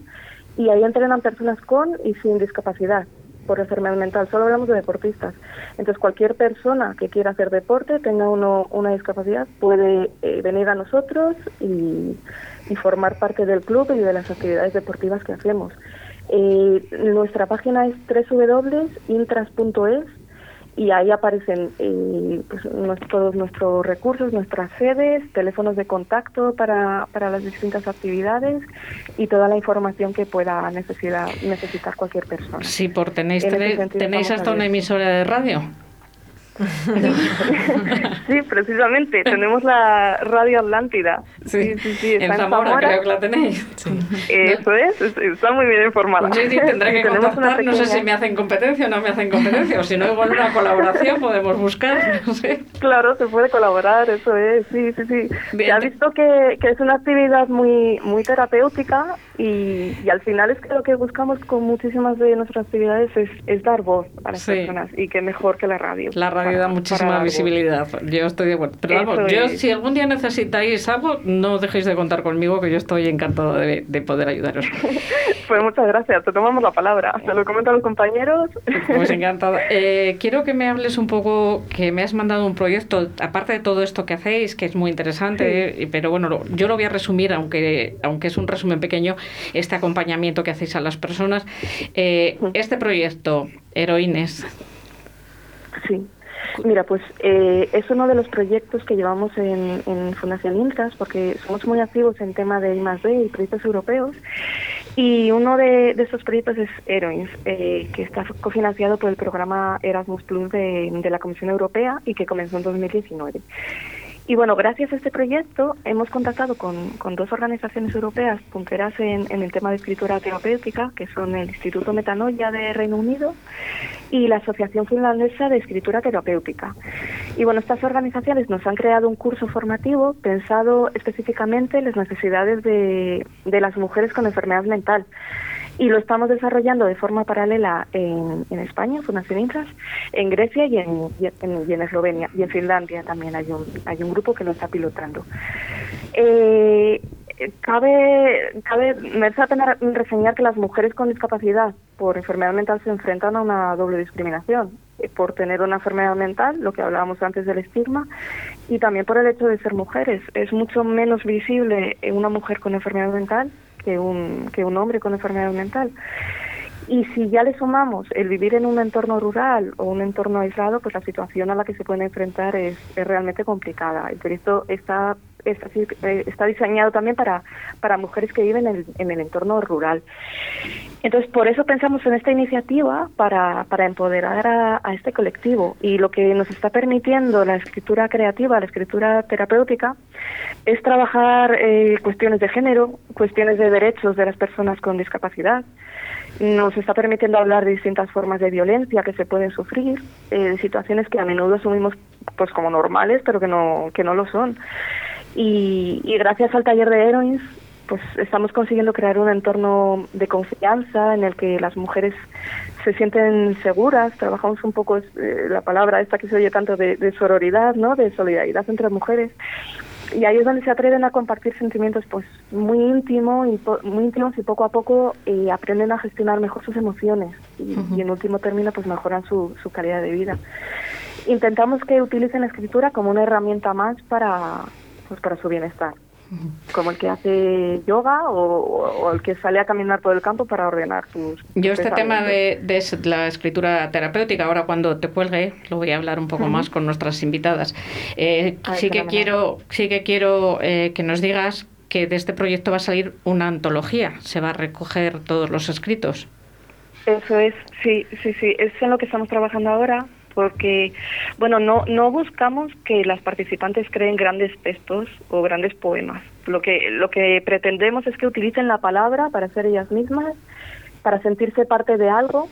y ahí entrenan personas con y sin discapacidad por enfermedad mental, solo hablamos de deportistas. Entonces, cualquier persona que quiera hacer deporte, tenga uno una discapacidad, puede eh, venir a nosotros y, formar parte del club y de las actividades deportivas que hacemos. Eh, nuestra página es www.intras.es y ahí aparecen eh, pues, todos nuestros recursos, nuestras sedes, teléfonos de contacto para, para las distintas actividades y toda la información que pueda necesitar, necesitar cualquier persona. Sí, por tenéis, tenéis hasta una emisora de radio. sí, precisamente, tenemos la Radio Atlántida. Sí, sí, sí, está en, Zamora, creo que la tenéis. Eso es, está muy bien informada. Sí, sí, tendré que contactar, no sé si me hacen competencia o no me hacen competencia, o si no, igual una colaboración podemos buscar, no sé. Claro, se puede colaborar, eso es, sí, sí, sí. Se ha visto que, que es una actividad muy, muy terapéutica y, y, al final es que lo que buscamos con muchísimas de nuestras actividades es, es dar voz a las personas y que mejor que la radio. La radio da muchísima visibilidad. Yo estoy de acuerdo. Pero vamos, yo, si algún día necesitáis algo, no dejéis de contar conmigo, que yo estoy encantado de, poder ayudaros. pues muchas gracias, te tomamos la palabra. Se lo comento a los compañeros. Pues encantado. Eh, quiero que me hables un poco, que me has mandado un proyecto, aparte de todo esto que hacéis, que es muy interesante, pero bueno, yo lo voy a resumir, aunque, aunque es un resumen pequeño, este acompañamiento que hacéis a las personas. Eh, este proyecto, Heroines. Sí. Mira, pues eh, es uno de los proyectos que llevamos en, Fundación Intras, porque somos muy activos en tema de I+.D. y proyectos europeos. Y uno de, esos proyectos es Heroines, eh, que está cofinanciado por el programa Erasmus Plus de, de la Comisión Europea y que comenzó en 2019. Y bueno, gracias a este proyecto hemos contactado con, con dos organizaciones europeas punteras en, en, el tema de escritura terapéutica, que son el Instituto Metanoia de Reino Unido y la Asociación Finlandesa de Escritura Terapéutica. Y bueno, estas organizaciones nos han creado un curso formativo pensado específicamente en las necesidades de, de las mujeres con enfermedad mental y lo estamos desarrollando de forma paralela en, en España, Fundación Intras, en Grecia y en, y en, Eslovenia y en Finlandia también hay un, hay un grupo que lo está pilotando. Eh, cabe, cabe, merece la pena reseñar que las mujeres con discapacidad por enfermedad mental se enfrentan a una doble discriminación eh, por tener una enfermedad mental, lo que hablábamos antes del estigma, y también por el hecho de ser mujeres. Es mucho menos visible una mujer con enfermedad mental que un, que un hombre con enfermedad mental. Y si ya le sumamos el vivir en un entorno rural o un entorno aislado, pues la situación a la que se puede enfrentar es, es realmente complicada. El proyecto está, está, eh, está, diseñado también para, para mujeres que viven en el, en el entorno rural. Entonces, por eso pensamos en esta iniciativa para, para empoderar a, a, este colectivo. Y lo que nos está permitiendo la escritura creativa, la escritura terapéutica, es trabajar eh, cuestiones de género, cuestiones de derechos de las personas con discapacidad. Nos está permitiendo hablar de distintas formas de violencia que se pueden sufrir, eh, de situaciones que a menudo asumimos pues como normales, pero que no, que no lo son. Y, y gracias al taller de Heroines, pues estamos consiguiendo crear un entorno de confianza en el que las mujeres se sienten seguras, trabajamos un poco eh, la palabra esta que se oye tanto de, de, sororidad, ¿no? de solidaridad entre mujeres. Y ahí es donde se atreven a compartir sentimientos pues muy íntimos y muy íntimos y poco a poco eh, aprenden a gestionar mejor sus emociones y, en último término pues mejoran su, su calidad de vida. Intentamos que utilicen la escritura como una herramienta más para pues para su bienestar. Como el que hace yoga o, el que sale a caminar por el campo para ordenar sus... Yo este tema de, la escritura terapéutica, ahora cuando te cuelgue, lo voy a hablar un poco más con nuestras invitadas. Eh, sí, que quiero, sí que quiero eh, que nos digas que de este proyecto va a salir una antología, se va a recoger todos los escritos. Eso es, sí, sí, sí, es en lo que estamos trabajando ahora porque, bueno, no, no buscamos que las participantes creen grandes textos o grandes poemas. Lo que, lo que pretendemos es que utilicen la palabra para ser ellas mismas, para sentirse parte de algo.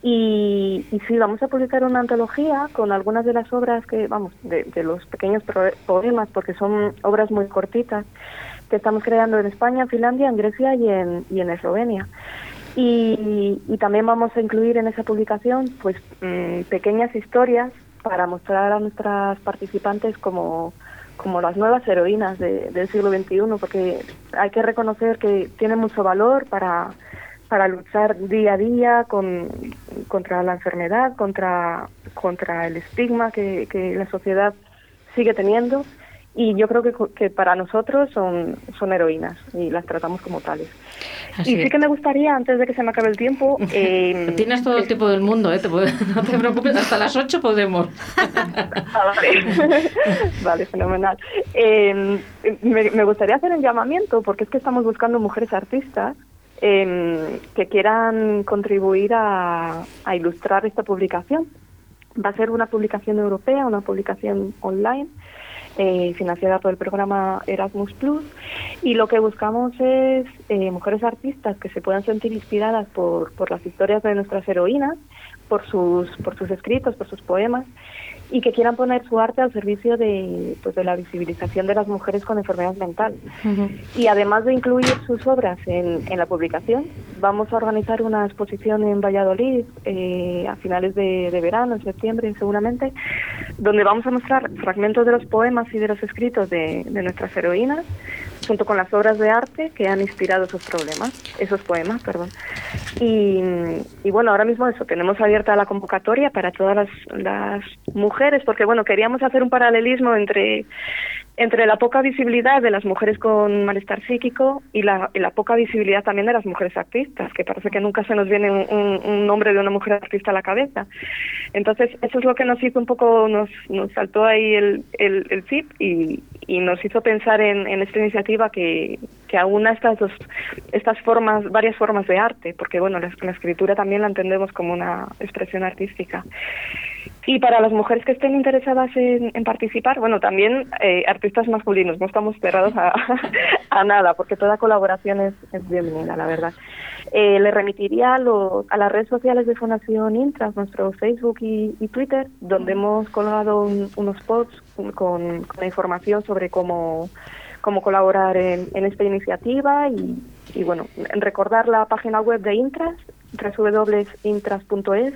Y, y sí, vamos a publicar una antología con algunas de las obras que, vamos, de, de los pequeños poemas, porque son obras muy cortitas, que estamos creando en España, en Finlandia, en Grecia y en, y en Eslovenia. Y, también vamos a incluir en esa publicación pues mm, pequeñas historias para mostrar a nuestras participantes como, como las nuevas heroínas del siglo XXI, porque hay que reconocer que tienen mucho valor para, para luchar día a día con, contra la enfermedad, contra, contra el estigma que la sociedad sigue teniendo y yo creo que, que para nosotros son, son heroínas y las tratamos como tales. y sí que me gustaría, antes de que se me acabe el tiempo... Eh, Tienes todo el tiempo del mundo, ¿eh? no te preocupes, hasta las 8 podemos. Ah, vale. vale, fenomenal. Eh, me, me, gustaría hacer un llamamiento, porque es que estamos buscando mujeres artistas eh, que quieran contribuir a, a ilustrar esta publicación. Va a ser una publicación europea, una publicación online eh, financiada por el programa Erasmus Plus y lo que buscamos es eh, mujeres artistas que se puedan sentir inspiradas por, por las historias de nuestras heroínas, por sus, por sus escritos, por sus poemas y que quieran poner su arte al servicio de, pues, de la visibilización de las mujeres con enfermedad mental. Y además de incluir sus obras en, en, la publicación, vamos a organizar una exposición en Valladolid eh, a finales de, de, verano, en septiembre seguramente, donde vamos a mostrar fragmentos de los poemas y de los escritos de, de nuestras heroínas, junto con las obras de arte que han inspirado esos problemas, esos poemas, perdón. Y, y bueno, ahora mismo eso, tenemos abierta la convocatoria para todas las, las mujeres, porque bueno, queríamos hacer un paralelismo entre entre la poca visibilidad de las mujeres con malestar psíquico y la, y la, poca visibilidad también de las mujeres artistas, que parece que nunca se nos viene un, un, nombre de una mujer artista a la cabeza. Entonces, eso es lo que nos hizo un poco, nos, nos saltó ahí el, el, el chip y, y, nos hizo pensar en, en esta iniciativa que, que aúna estas dos, estas formas, varias formas de arte, porque bueno, la, la escritura también la entendemos como una expresión artística. Y para las mujeres que estén interesadas en, en participar, bueno, también eh, artistas masculinos, no estamos cerrados a, a nada, porque toda colaboración es, es bienvenida, la verdad. Eh, le remitiría a, lo, a, las redes sociales de Fundación Intras, nuestro Facebook y, y Twitter, donde hemos colgado un, unos posts con, información sobre cómo, cómo colaborar en, en esta iniciativa y, y, bueno, recordar la página web de Intras, www.intras.es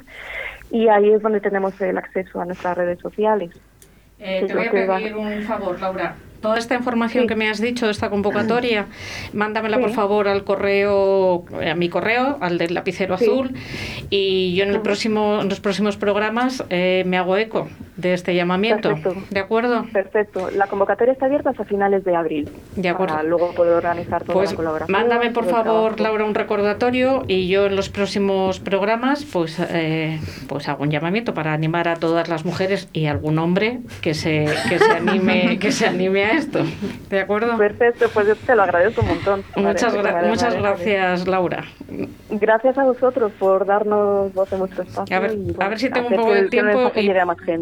y ahí es donde tenemos el acceso a nuestras redes sociales. Eh, te voy a pedir un favor, Laura. Toda esta información sí. que me has dicho de esta convocatoria, mándamela sí. por favor al correo, a mi correo, al del lapicero sí. azul, y yo en, el próximo, en los próximos programas eh, me hago eco de este llamamiento. Perfecto. ¿De acuerdo? Perfecto. La convocatoria está abierta hasta finales de abril. De acuerdo. Para luego poder organizar toda pues la colaboración. Mándame por favor, Laura, un recordatorio y yo en los próximos programas pues, eh, pues hago un llamamiento para animar a todas las mujeres y algún hombre que se, que se, anime, que se anime a esto. ¿De acuerdo? Perfecto, pues yo te lo agradezco un montón. Muchas, gra muchas gracias, Laura. Gracias a vosotros por darnos voz en vuestro espacio. A ver, y, a ver si tengo un poco de tiempo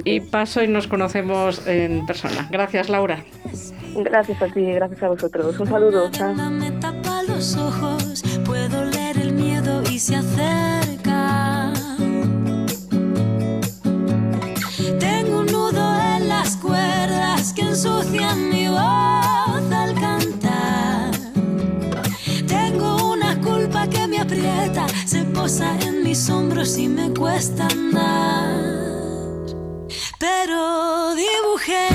y paso y nos conocemos en persona. Gracias, Laura. Gracias a ti, gracias a vosotros. Un saludo. Chao. Me tapa los ojos, puedo leer el miedo y se acerca. Tengo un nudo en las cuerdas que ensucian mi voz al cantar. Tengo una culpa que me aprieta, se posa en mis hombros y me cuesta andar. Pero dibujé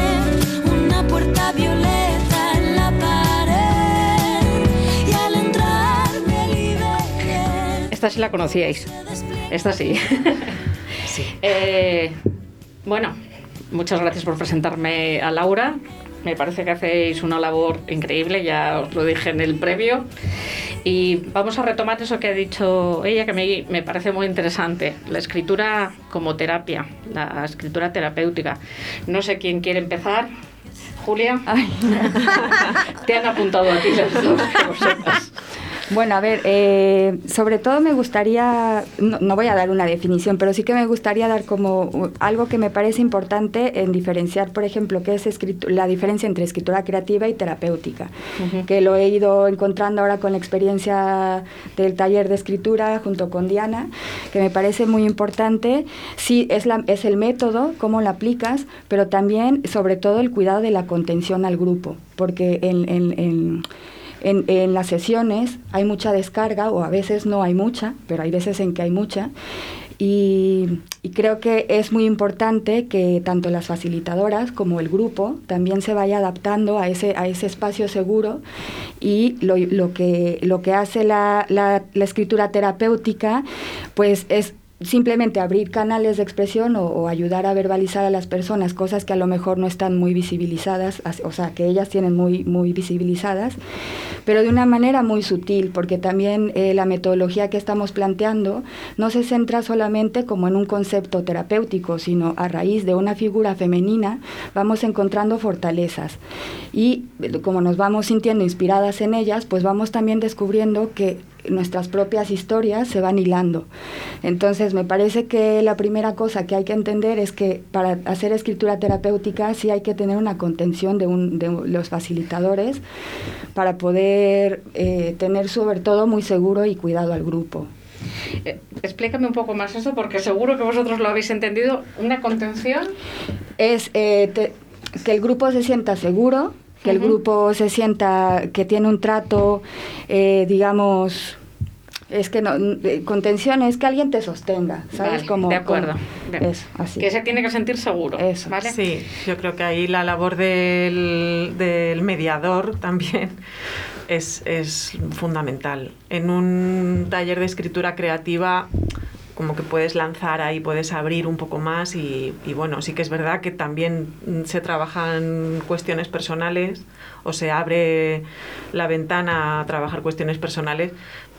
una puerta violeta en la pared y al entrar me liberé. Esta sí la conocíais. Esta sí. sí. Eh, bueno, muchas gracias por presentarme a Laura. Me parece que hacéis una labor increíble, ya os lo dije en el previo. Y vamos a retomar eso que ha dicho ella, que me, me, parece muy interesante, la escritura como terapia, la escritura terapéutica. No sé quién quiere empezar. Julia, te han apuntado a ti las dos, que sepas. Bueno, a ver, eh, sobre todo me gustaría, no, no, voy a dar una definición, pero sí que me gustaría dar como algo que me parece importante en diferenciar, por ejemplo, qué es la diferencia entre escritura creativa y terapéutica, uh -huh. que lo he ido encontrando ahora con la experiencia del taller de escritura junto con Diana, que me parece muy importante. Sí, es, la, es el método, cómo lo aplicas, pero también, sobre todo, el cuidado de la contención al grupo, porque en, en, en en, en, las sesiones hay mucha descarga o a veces no hay mucha, pero hay veces en que hay mucha. Y, creo que es muy importante que tanto las facilitadoras como el grupo también se vaya adaptando a ese, a ese espacio seguro y lo, lo que, lo que hace la, la, la escritura terapéutica pues es simplemente abrir canales de expresión o, ayudar a verbalizar a las personas cosas que a lo mejor no están muy visibilizadas, o sea, que ellas tienen muy, muy visibilizadas, pero de una manera muy sutil, porque también eh, la metodología que estamos planteando no se centra solamente como en un concepto terapéutico, sino a raíz de una figura femenina vamos encontrando fortalezas. Y como nos vamos sintiendo inspiradas en ellas, pues vamos también descubriendo que nuestras propias historias se van hilando. Entonces, me parece que la primera cosa que hay que entender es que para hacer escritura terapéutica sí hay que tener una contención de, un, de los facilitadores para poder eh, tener sobre todo muy seguro y cuidado al grupo. Eh, explícame un poco más eso, porque seguro que vosotros lo habéis entendido. ¿Una contención? Es eh, que el grupo se sienta seguro, que el grupo se sienta que tiene un trato, eh, digamos, es que no, contención es que alguien te sostenga, ¿sabes? como, de acuerdo. así. Que se tiene que sentir seguro. Eso. ¿vale? Sí, yo creo que ahí la labor del, del mediador también es, es fundamental. En un taller de escritura creativa como que puedes lanzar ahí, puedes abrir un poco más y, bueno, sí que es verdad que también se trabajan cuestiones personales o se abre la ventana a trabajar cuestiones personales,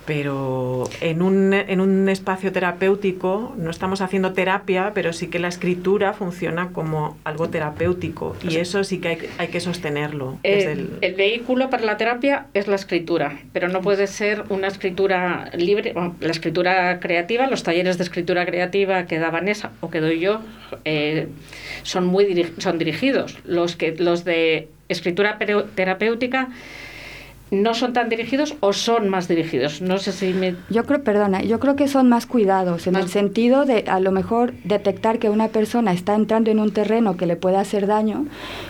pero en un, en un espacio terapéutico no estamos haciendo terapia, pero sí que la escritura funciona como algo terapéutico y eso sí que hay, hay que sostenerlo. el... vehículo para la terapia es la escritura, pero no puede ser una escritura libre, la escritura creativa, los talleres de escritura creativa que da Vanessa o que doy yo eh, son muy son dirigidos. Los, que, los de escritura terapéutica no son tan dirigidos o son más dirigidos. No sé si me... Yo creo, perdona, yo creo que son más cuidados, en el sentido de a lo mejor detectar que una persona está entrando en un terreno que le puede hacer daño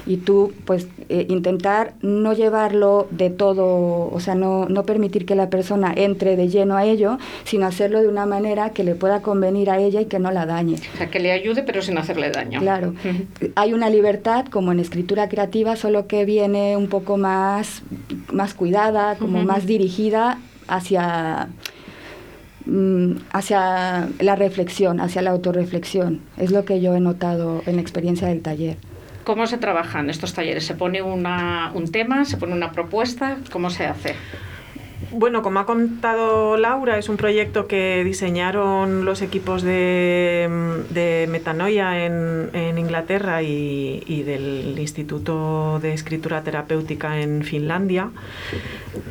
y tú pues eh, intentar no llevarlo de todo, o sea, no, no permitir que la persona entre de lleno a ello, sino hacerlo de una manera que le pueda convenir a ella y que no la dañe. O sea, que le ayude pero sin hacerle daño. Claro. Hay una libertad como en escritura creativa, solo que viene un poco más, más cuidado cuidada, como más dirigida hacia, mm, hacia la reflexión, hacia la autorreflexión. Es lo que yo he notado en la experiencia del taller. ¿Cómo se trabajan estos talleres? ¿Se pone una, un tema? ¿Se pone una propuesta? ¿Cómo se hace? Bueno, como ha contado Laura, es un proyecto que diseñaron los equipos de, Metanoia en, Inglaterra y, del Instituto de Escritura Terapéutica en Finlandia.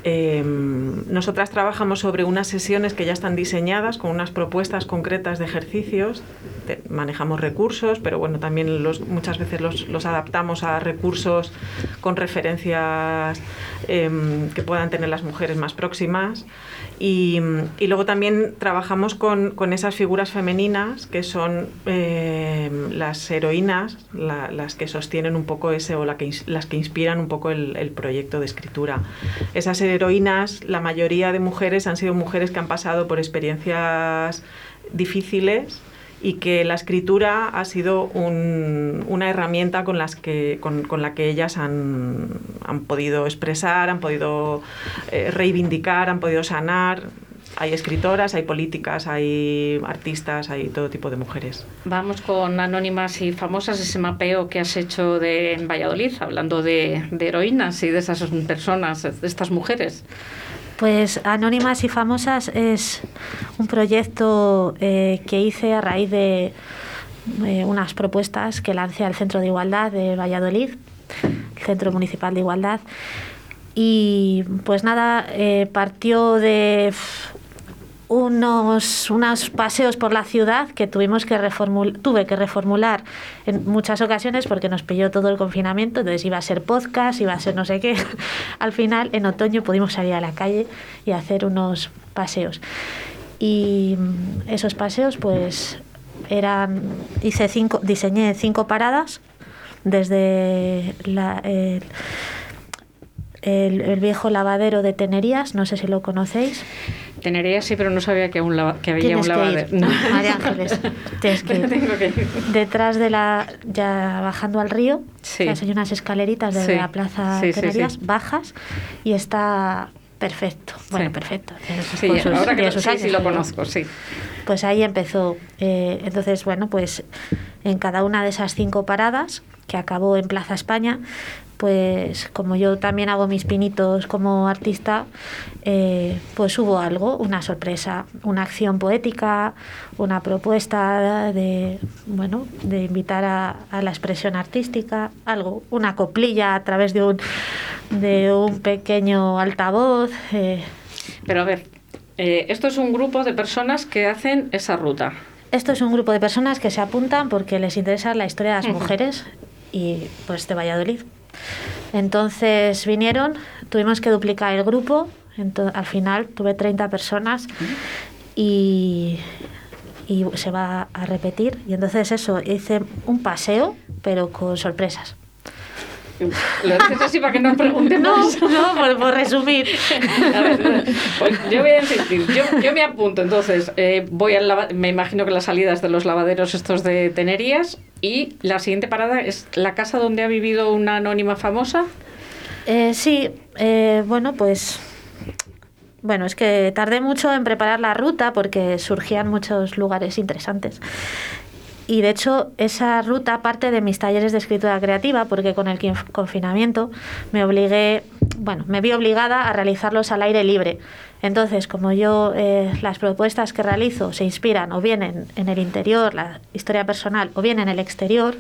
Em, nosotras trabajamos sobre unas sesiones que ya están diseñadas con unas propuestas concretas de ejercicios. manejamos recursos, pero bueno, también muchas veces los, adaptamos a recursos con referencias em, que puedan tener las mujeres más próximas. Y, luego también trabajamos con, esas figuras femeninas que son eh, las heroínas, las que sostienen un poco ese o la que, las que inspiran un poco el, el, proyecto de escritura. Esas heroínas, la mayoría de mujeres han sido mujeres que han pasado por experiencias difíciles y que la escritura ha sido una herramienta con, las que, con, la que ellas han, podido expresar, han podido eh, reivindicar, han podido sanar. Hay escritoras, hay políticas, hay artistas, hay todo tipo de mujeres. Vamos con anónimas y famosas, ese mapeo que has hecho de, en Valladolid, hablando de, de heroínas y de esas personas, de estas mujeres. Pues Anónimas y Famosas es un proyecto eh, que hice a raíz de eh, unas propuestas que lancé al Centro de Igualdad de Valladolid, el Centro Municipal de Igualdad. Y pues nada, eh, partió de unos, unos paseos por la ciudad que tuvimos que tuve que reformular en muchas ocasiones porque nos pilló todo el confinamiento, entonces iba a ser podcast, iba a ser no sé qué. Al final, en otoño pudimos salir a la calle y hacer unos paseos. Y esos paseos, pues, eran, hice cinco, diseñé cinco paradas desde la, el, el, viejo lavadero de Tenerías, no sé si lo conocéis. Tenería sí, pero no sabía que, un que había un lavadero. No. María Ángeles, tienes que ir. Tengo que ir. Detrás de la, ya bajando al río, Sí. o sea, hay unas escaleritas desde Sí. la plaza sí. bajas y está perfecto. Bueno, perfecto. sus Sí, ahora que lo, años, sí lo pero- conozco, sí. Pues ahí empezó. Eh, entonces, bueno, pues en cada una de esas cinco paradas, que acabó en Plaza España, pues como yo también hago mis pinitos como artista, eh, pues hubo algo, una sorpresa, una acción poética, una propuesta de, bueno, de invitar a, a la expresión artística, algo, una coplilla a través de un, de un pequeño altavoz. eh, Pero a ver, eh, esto es un grupo de personas que hacen esa ruta. Esto es un grupo de personas que se apuntan porque les interesa la historia de las mujeres y pues de Valladolid. Entonces vinieron, tuvimos que duplicar el grupo, ento- al final tuve 30 personas y, y se va a repetir. Y entonces eso, hice un paseo, pero con sorpresas. Lo dices así para que no preguntemos. No, no, por, por resumir. A ver, pues yo voy a insistir. Yo, yo me apunto, entonces, eh, voy al lava- me imagino que las salidas de los lavaderos estos de Tenerías y la siguiente parada es la casa donde ha vivido una anónima famosa. Eh, sí, eh, bueno, pues. Bueno, es que tardé mucho en preparar la ruta porque surgían muchos lugares interesantes. Y de hecho, esa ruta parte de mis talleres de escritura creativa, porque con el confinamiento me obligué, bueno, me vi obligada a realizarlos al aire libre. Entonces, como yo eh, las propuestas que realizo se inspiran o bien en, el interior, la historia personal, o bien en el exterior,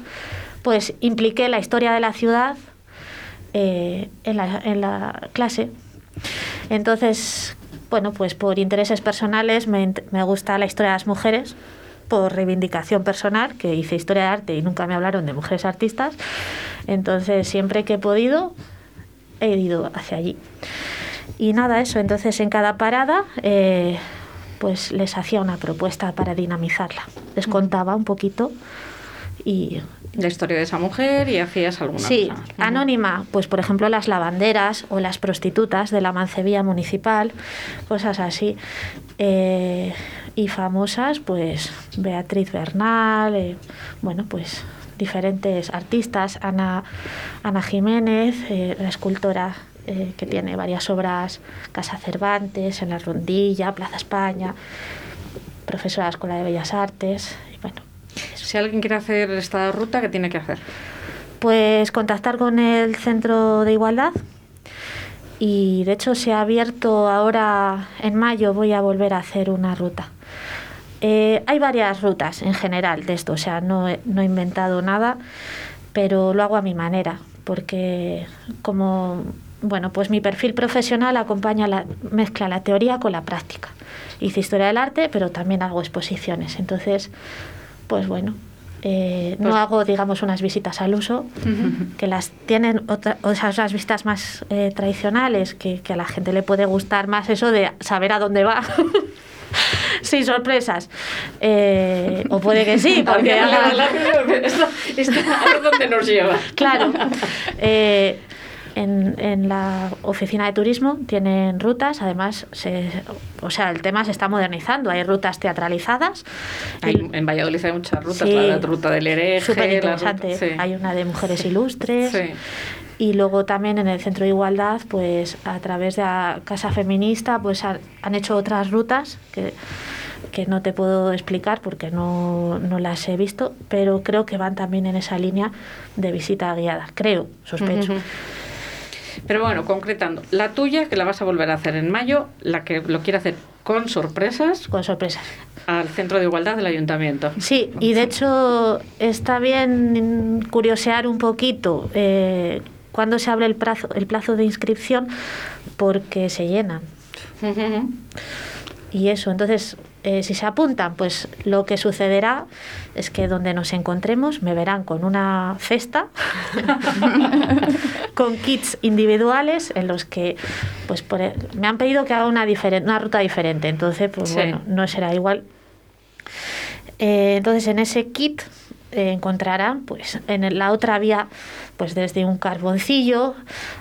pues impliqué la historia de la ciudad eh, en, la, en la clase. Entonces, bueno, pues por intereses personales me, me gusta la historia de las mujeres, por reivindicación personal, que hice historia de arte y nunca me hablaron de mujeres artistas. Entonces, siempre que he podido, he ido hacia allí. Y nada, eso. Entonces, en cada parada, eh, pues les hacía una propuesta para dinamizarla. Les contaba un poquito y La historia de esa mujer y hacías alguna Sí, cosa. anónima, pues por ejemplo las lavanderas o las prostitutas de la mancebía municipal, cosas así. Eh, y famosas, pues Beatriz Bernal, eh, bueno, pues diferentes artistas, Ana, Ana Jiménez, eh, la escultora eh, que tiene varias obras, Casa Cervantes, en la Rondilla, Plaza España, profesora de la Escuela de Bellas Artes, y bueno, Si alguien quiere hacer esta ruta, ¿qué tiene que hacer? Pues contactar con el Centro de Igualdad y de hecho se ha abierto ahora en mayo, voy a volver a hacer una ruta. Eh, hay varias rutas en general de esto, o sea, no he, no he inventado nada, pero lo hago a mi manera, porque como, bueno, pues mi perfil profesional acompaña la, mezcla la teoría con la práctica. Hice historia del arte, pero también hago exposiciones, entonces, pues bueno, eh, no Pues- hago, digamos, unas visitas al uso, que las tienen otra- o sea, esas visitas más eh, tradicionales, que, que a la gente le puede gustar más eso de saber a dónde va. Sin sorpresas. Eh, o puede que sí, porque haga- esto- esto a dónde nos lleva. Claro. Eh, en, en la oficina de turismo tienen rutas, además, se, o sea, el tema se está modernizando. Hay rutas teatralizadas. Hay- en Valladolid hay muchas rutas, Sí. la ruta del hereje, Súper la interesante. ruta- sí. Hay una de mujeres ilustres. Sí. Y luego también en el Centro de Igualdad, pues a través de la Casa Feminista, pues han, hecho otras rutas que, que no te puedo explicar porque no, no las he visto, pero creo que van también en esa línea de visita guiada. Creo, sospecho. Pero bueno, concretando, la tuya, que la vas a volver a hacer en mayo, la que lo quiere hacer con sorpresas. Con sorpresas. Al Centro de Igualdad del Ayuntamiento. Sí, y de hecho está bien curiosear un poquito eh, cuándo se abre el plazo, el plazo de inscripción porque se llenan. Y eso, entonces, eh, si se apuntan, pues lo que sucederá es que donde nos encontremos me verán con una cesta, con kits individuales en los que, pues, por e- me han pedido que haga una, diferen- una ruta diferente, entonces, pues Sí. bueno, no será igual. Eh, entonces, en ese kit encontrarán pues en la otra vía pues desde un carboncillo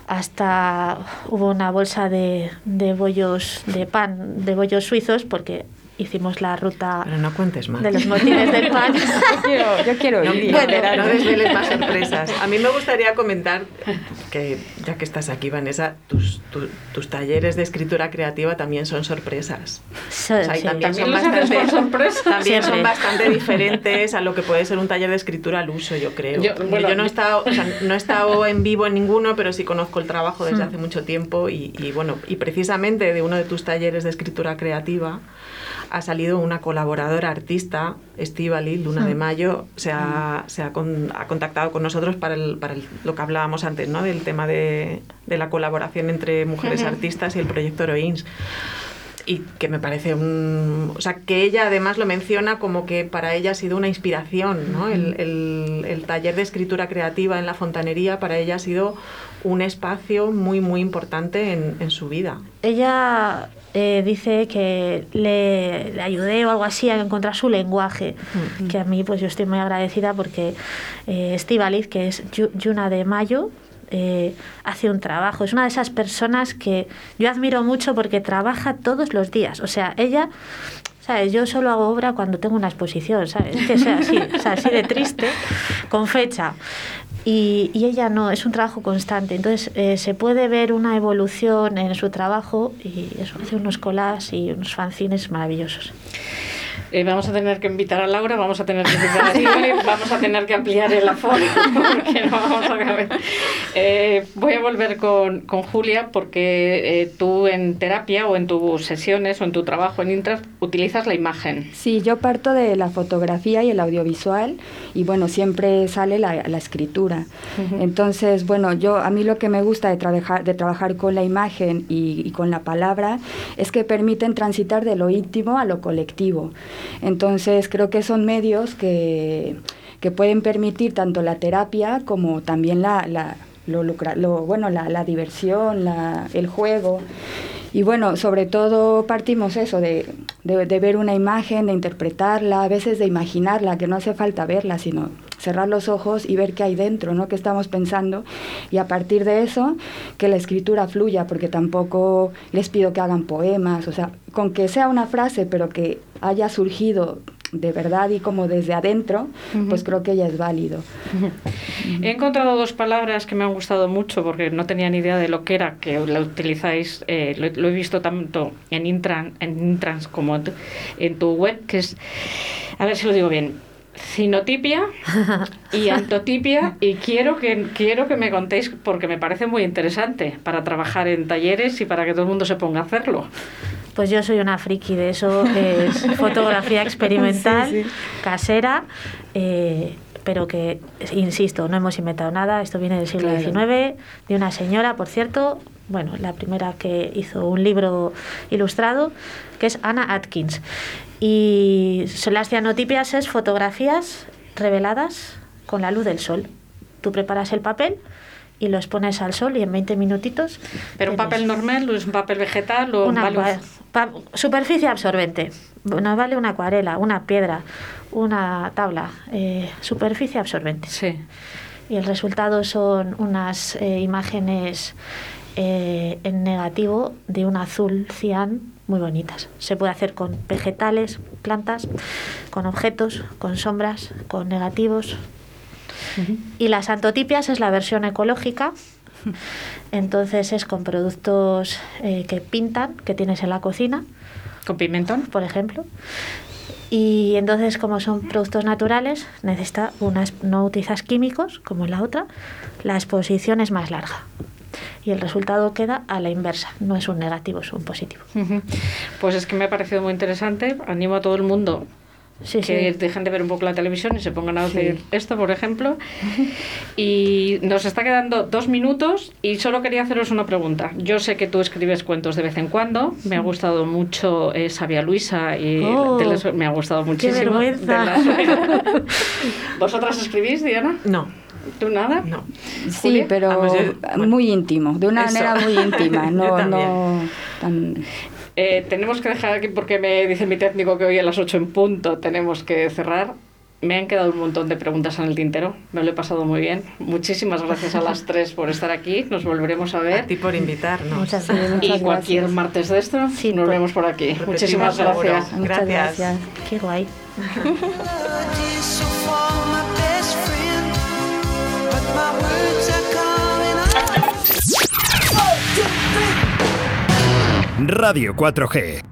hasta hubo una bolsa de, de bollos de pan de bollos suizos porque hicimos la ruta Pero no cuentes más. de los motines del pan. yo quiero, yo quiero No, ir. no, no desveles más sorpresas. A mí me gustaría comentar que, ya que estás aquí, Vanessa, tus, tu- tus talleres de escritura creativa también son sorpresas. So- O sea, sí. también, son ¿También haces bastante, también son bastante diferentes a lo que puede ser un taller de escritura al uso, yo creo. Yo- Yo, bueno, no, he estado, o sea, no he estado en vivo en ninguno, pero sí conozco el trabajo desde Mm. hace mucho tiempo y, y bueno, y precisamente de uno de tus talleres de escritura creativa ha salido una colaboradora artista, Estivali, Luna de Mm. Mayo, se ha, se ha, con- ha contactado con nosotros para, el- para el- lo que hablábamos antes, ¿no? del tema de, de la colaboración entre mujeres Ujú. artistas y el proyecto Heroines y que me parece un... O sea, que ella además lo menciona como que para ella ha sido una inspiración, ¿no? El, el- el taller de escritura creativa en la fontanería para ella ha sido un espacio muy, muy importante en, en su vida. Ella eh, dice que le, le ayudé o algo así a encontrar su lenguaje, que a mí pues yo estoy muy agradecida porque eh, Estíbaliz, que es Yu- Yuna de Mayo, eh, hace un trabajo. Es una de esas personas que yo admiro mucho porque trabaja todos los días. O sea, ella... ¿Sabes? Yo solo hago obra cuando tengo una exposición, ¿sabes? Que sea así, o sea, así de triste, con fecha. Y, y ella no, es un trabajo constante. Entonces eh, se puede ver una evolución en su trabajo y eso hace unos collages y unos fanzines maravillosos. Eh, vamos a tener que invitar a Laura, vamos a tener que invitar a Silvia, vamos a tener que ampliar el aforo porque no vamos a caber. Eh, voy a volver con, con Julia porque eh, tú en terapia o en tus sesiones o en tu trabajo en Intras utilizas la imagen. Sí, yo parto de la fotografía y el audiovisual y bueno, siempre sale la, la escritura. Entonces, bueno, yo a mí lo que me gusta de trabajar, de trabajar con la imagen y, y con la palabra es que permiten transitar de lo íntimo a lo colectivo. Entonces, creo que son medios que, que pueden permitir tanto la terapia como también la, la- lo, lucra- lo- bueno, la, la diversión, la- el juego. Y bueno, sobre todo partimos eso, de, de, de ver una imagen, de interpretarla, a veces de imaginarla, que no hace falta verla, sino cerrar los ojos y ver qué hay dentro, ¿no? qué estamos pensando. Y a partir de eso, que la escritura fluya, porque tampoco les pido que hagan poemas, o sea, con que sea una frase, pero que haya surgido de verdad y como desde adentro, pues creo que ya es válido. He encontrado dos palabras que me han gustado mucho porque no tenía ni idea de lo que era, que lo utilizáis, eh, lo, lo he visto tanto en Intran, en Intrans como en tu, en tu web, que es, a ver si lo digo bien, cinotipia y antotipia y quiero que quiero que me contéis porque me parece muy interesante para trabajar en talleres y para que todo el mundo se ponga a hacerlo. Pues yo soy una friki de eso, es fotografía experimental, Sí, sí. casera, eh, pero que, insisto, no hemos inventado nada, esto viene del siglo Claro. XIX, de una señora, por cierto, bueno, la primera que hizo un libro ilustrado, que es Anna Atkins. Y las cianotipias es fotografías reveladas con la luz del sol. Tú preparas el papel y los pones al sol y en 20 minutitos... Pero un papel normal, es un papel vegetal o una un- superficie absorbente. Nos vale una acuarela, una piedra, una tabla. eh, superficie absorbente. Sí. Y el resultado son unas eh, imágenes eh, en negativo de un azul cian muy bonitas. Se puede hacer con vegetales, plantas, con objetos, con sombras, con negativos. Y las antotipias es la versión ecológica. Entonces es con productos eh, que pintan, que tienes en la cocina, con pimentón, por ejemplo. Y entonces, como son productos naturales, necesita unas, no utilizas químicos como en la otra, la exposición es más larga. Y el resultado queda a la inversa, no es un negativo, es un positivo. Pues es que me ha parecido muy interesante. Animo a todo el mundo Sí, que sí. dejen de ver un poco la televisión y se pongan a Sí. hacer esto, por ejemplo. Y nos está quedando dos minutos y solo quería haceros una pregunta. Yo sé que tú escribes cuentos de vez en cuando. Me ha gustado mucho eh, Sabia Luisa y Oh, me ha gustado muchísimo. de vergüenza. ¿Vosotras escribís, Diana? No, ¿Tú nada? no. Sí, Julia? pero yo- bueno. muy íntimo, de una Eso. manera muy íntima, no, no tan... Eh, tenemos que dejar aquí porque me dice mi técnico que hoy a las 8 en punto tenemos que cerrar. me han quedado un montón de preguntas en el tintero. Me lo he pasado muy bien. Muchísimas gracias a las tres por estar aquí. Nos volveremos a ver. A ti por invitarnos. Muchas, y cualquier martes de esto nos vemos por aquí. Muchísimas gracias. Muchas gracias. Qué guay. Radio 4G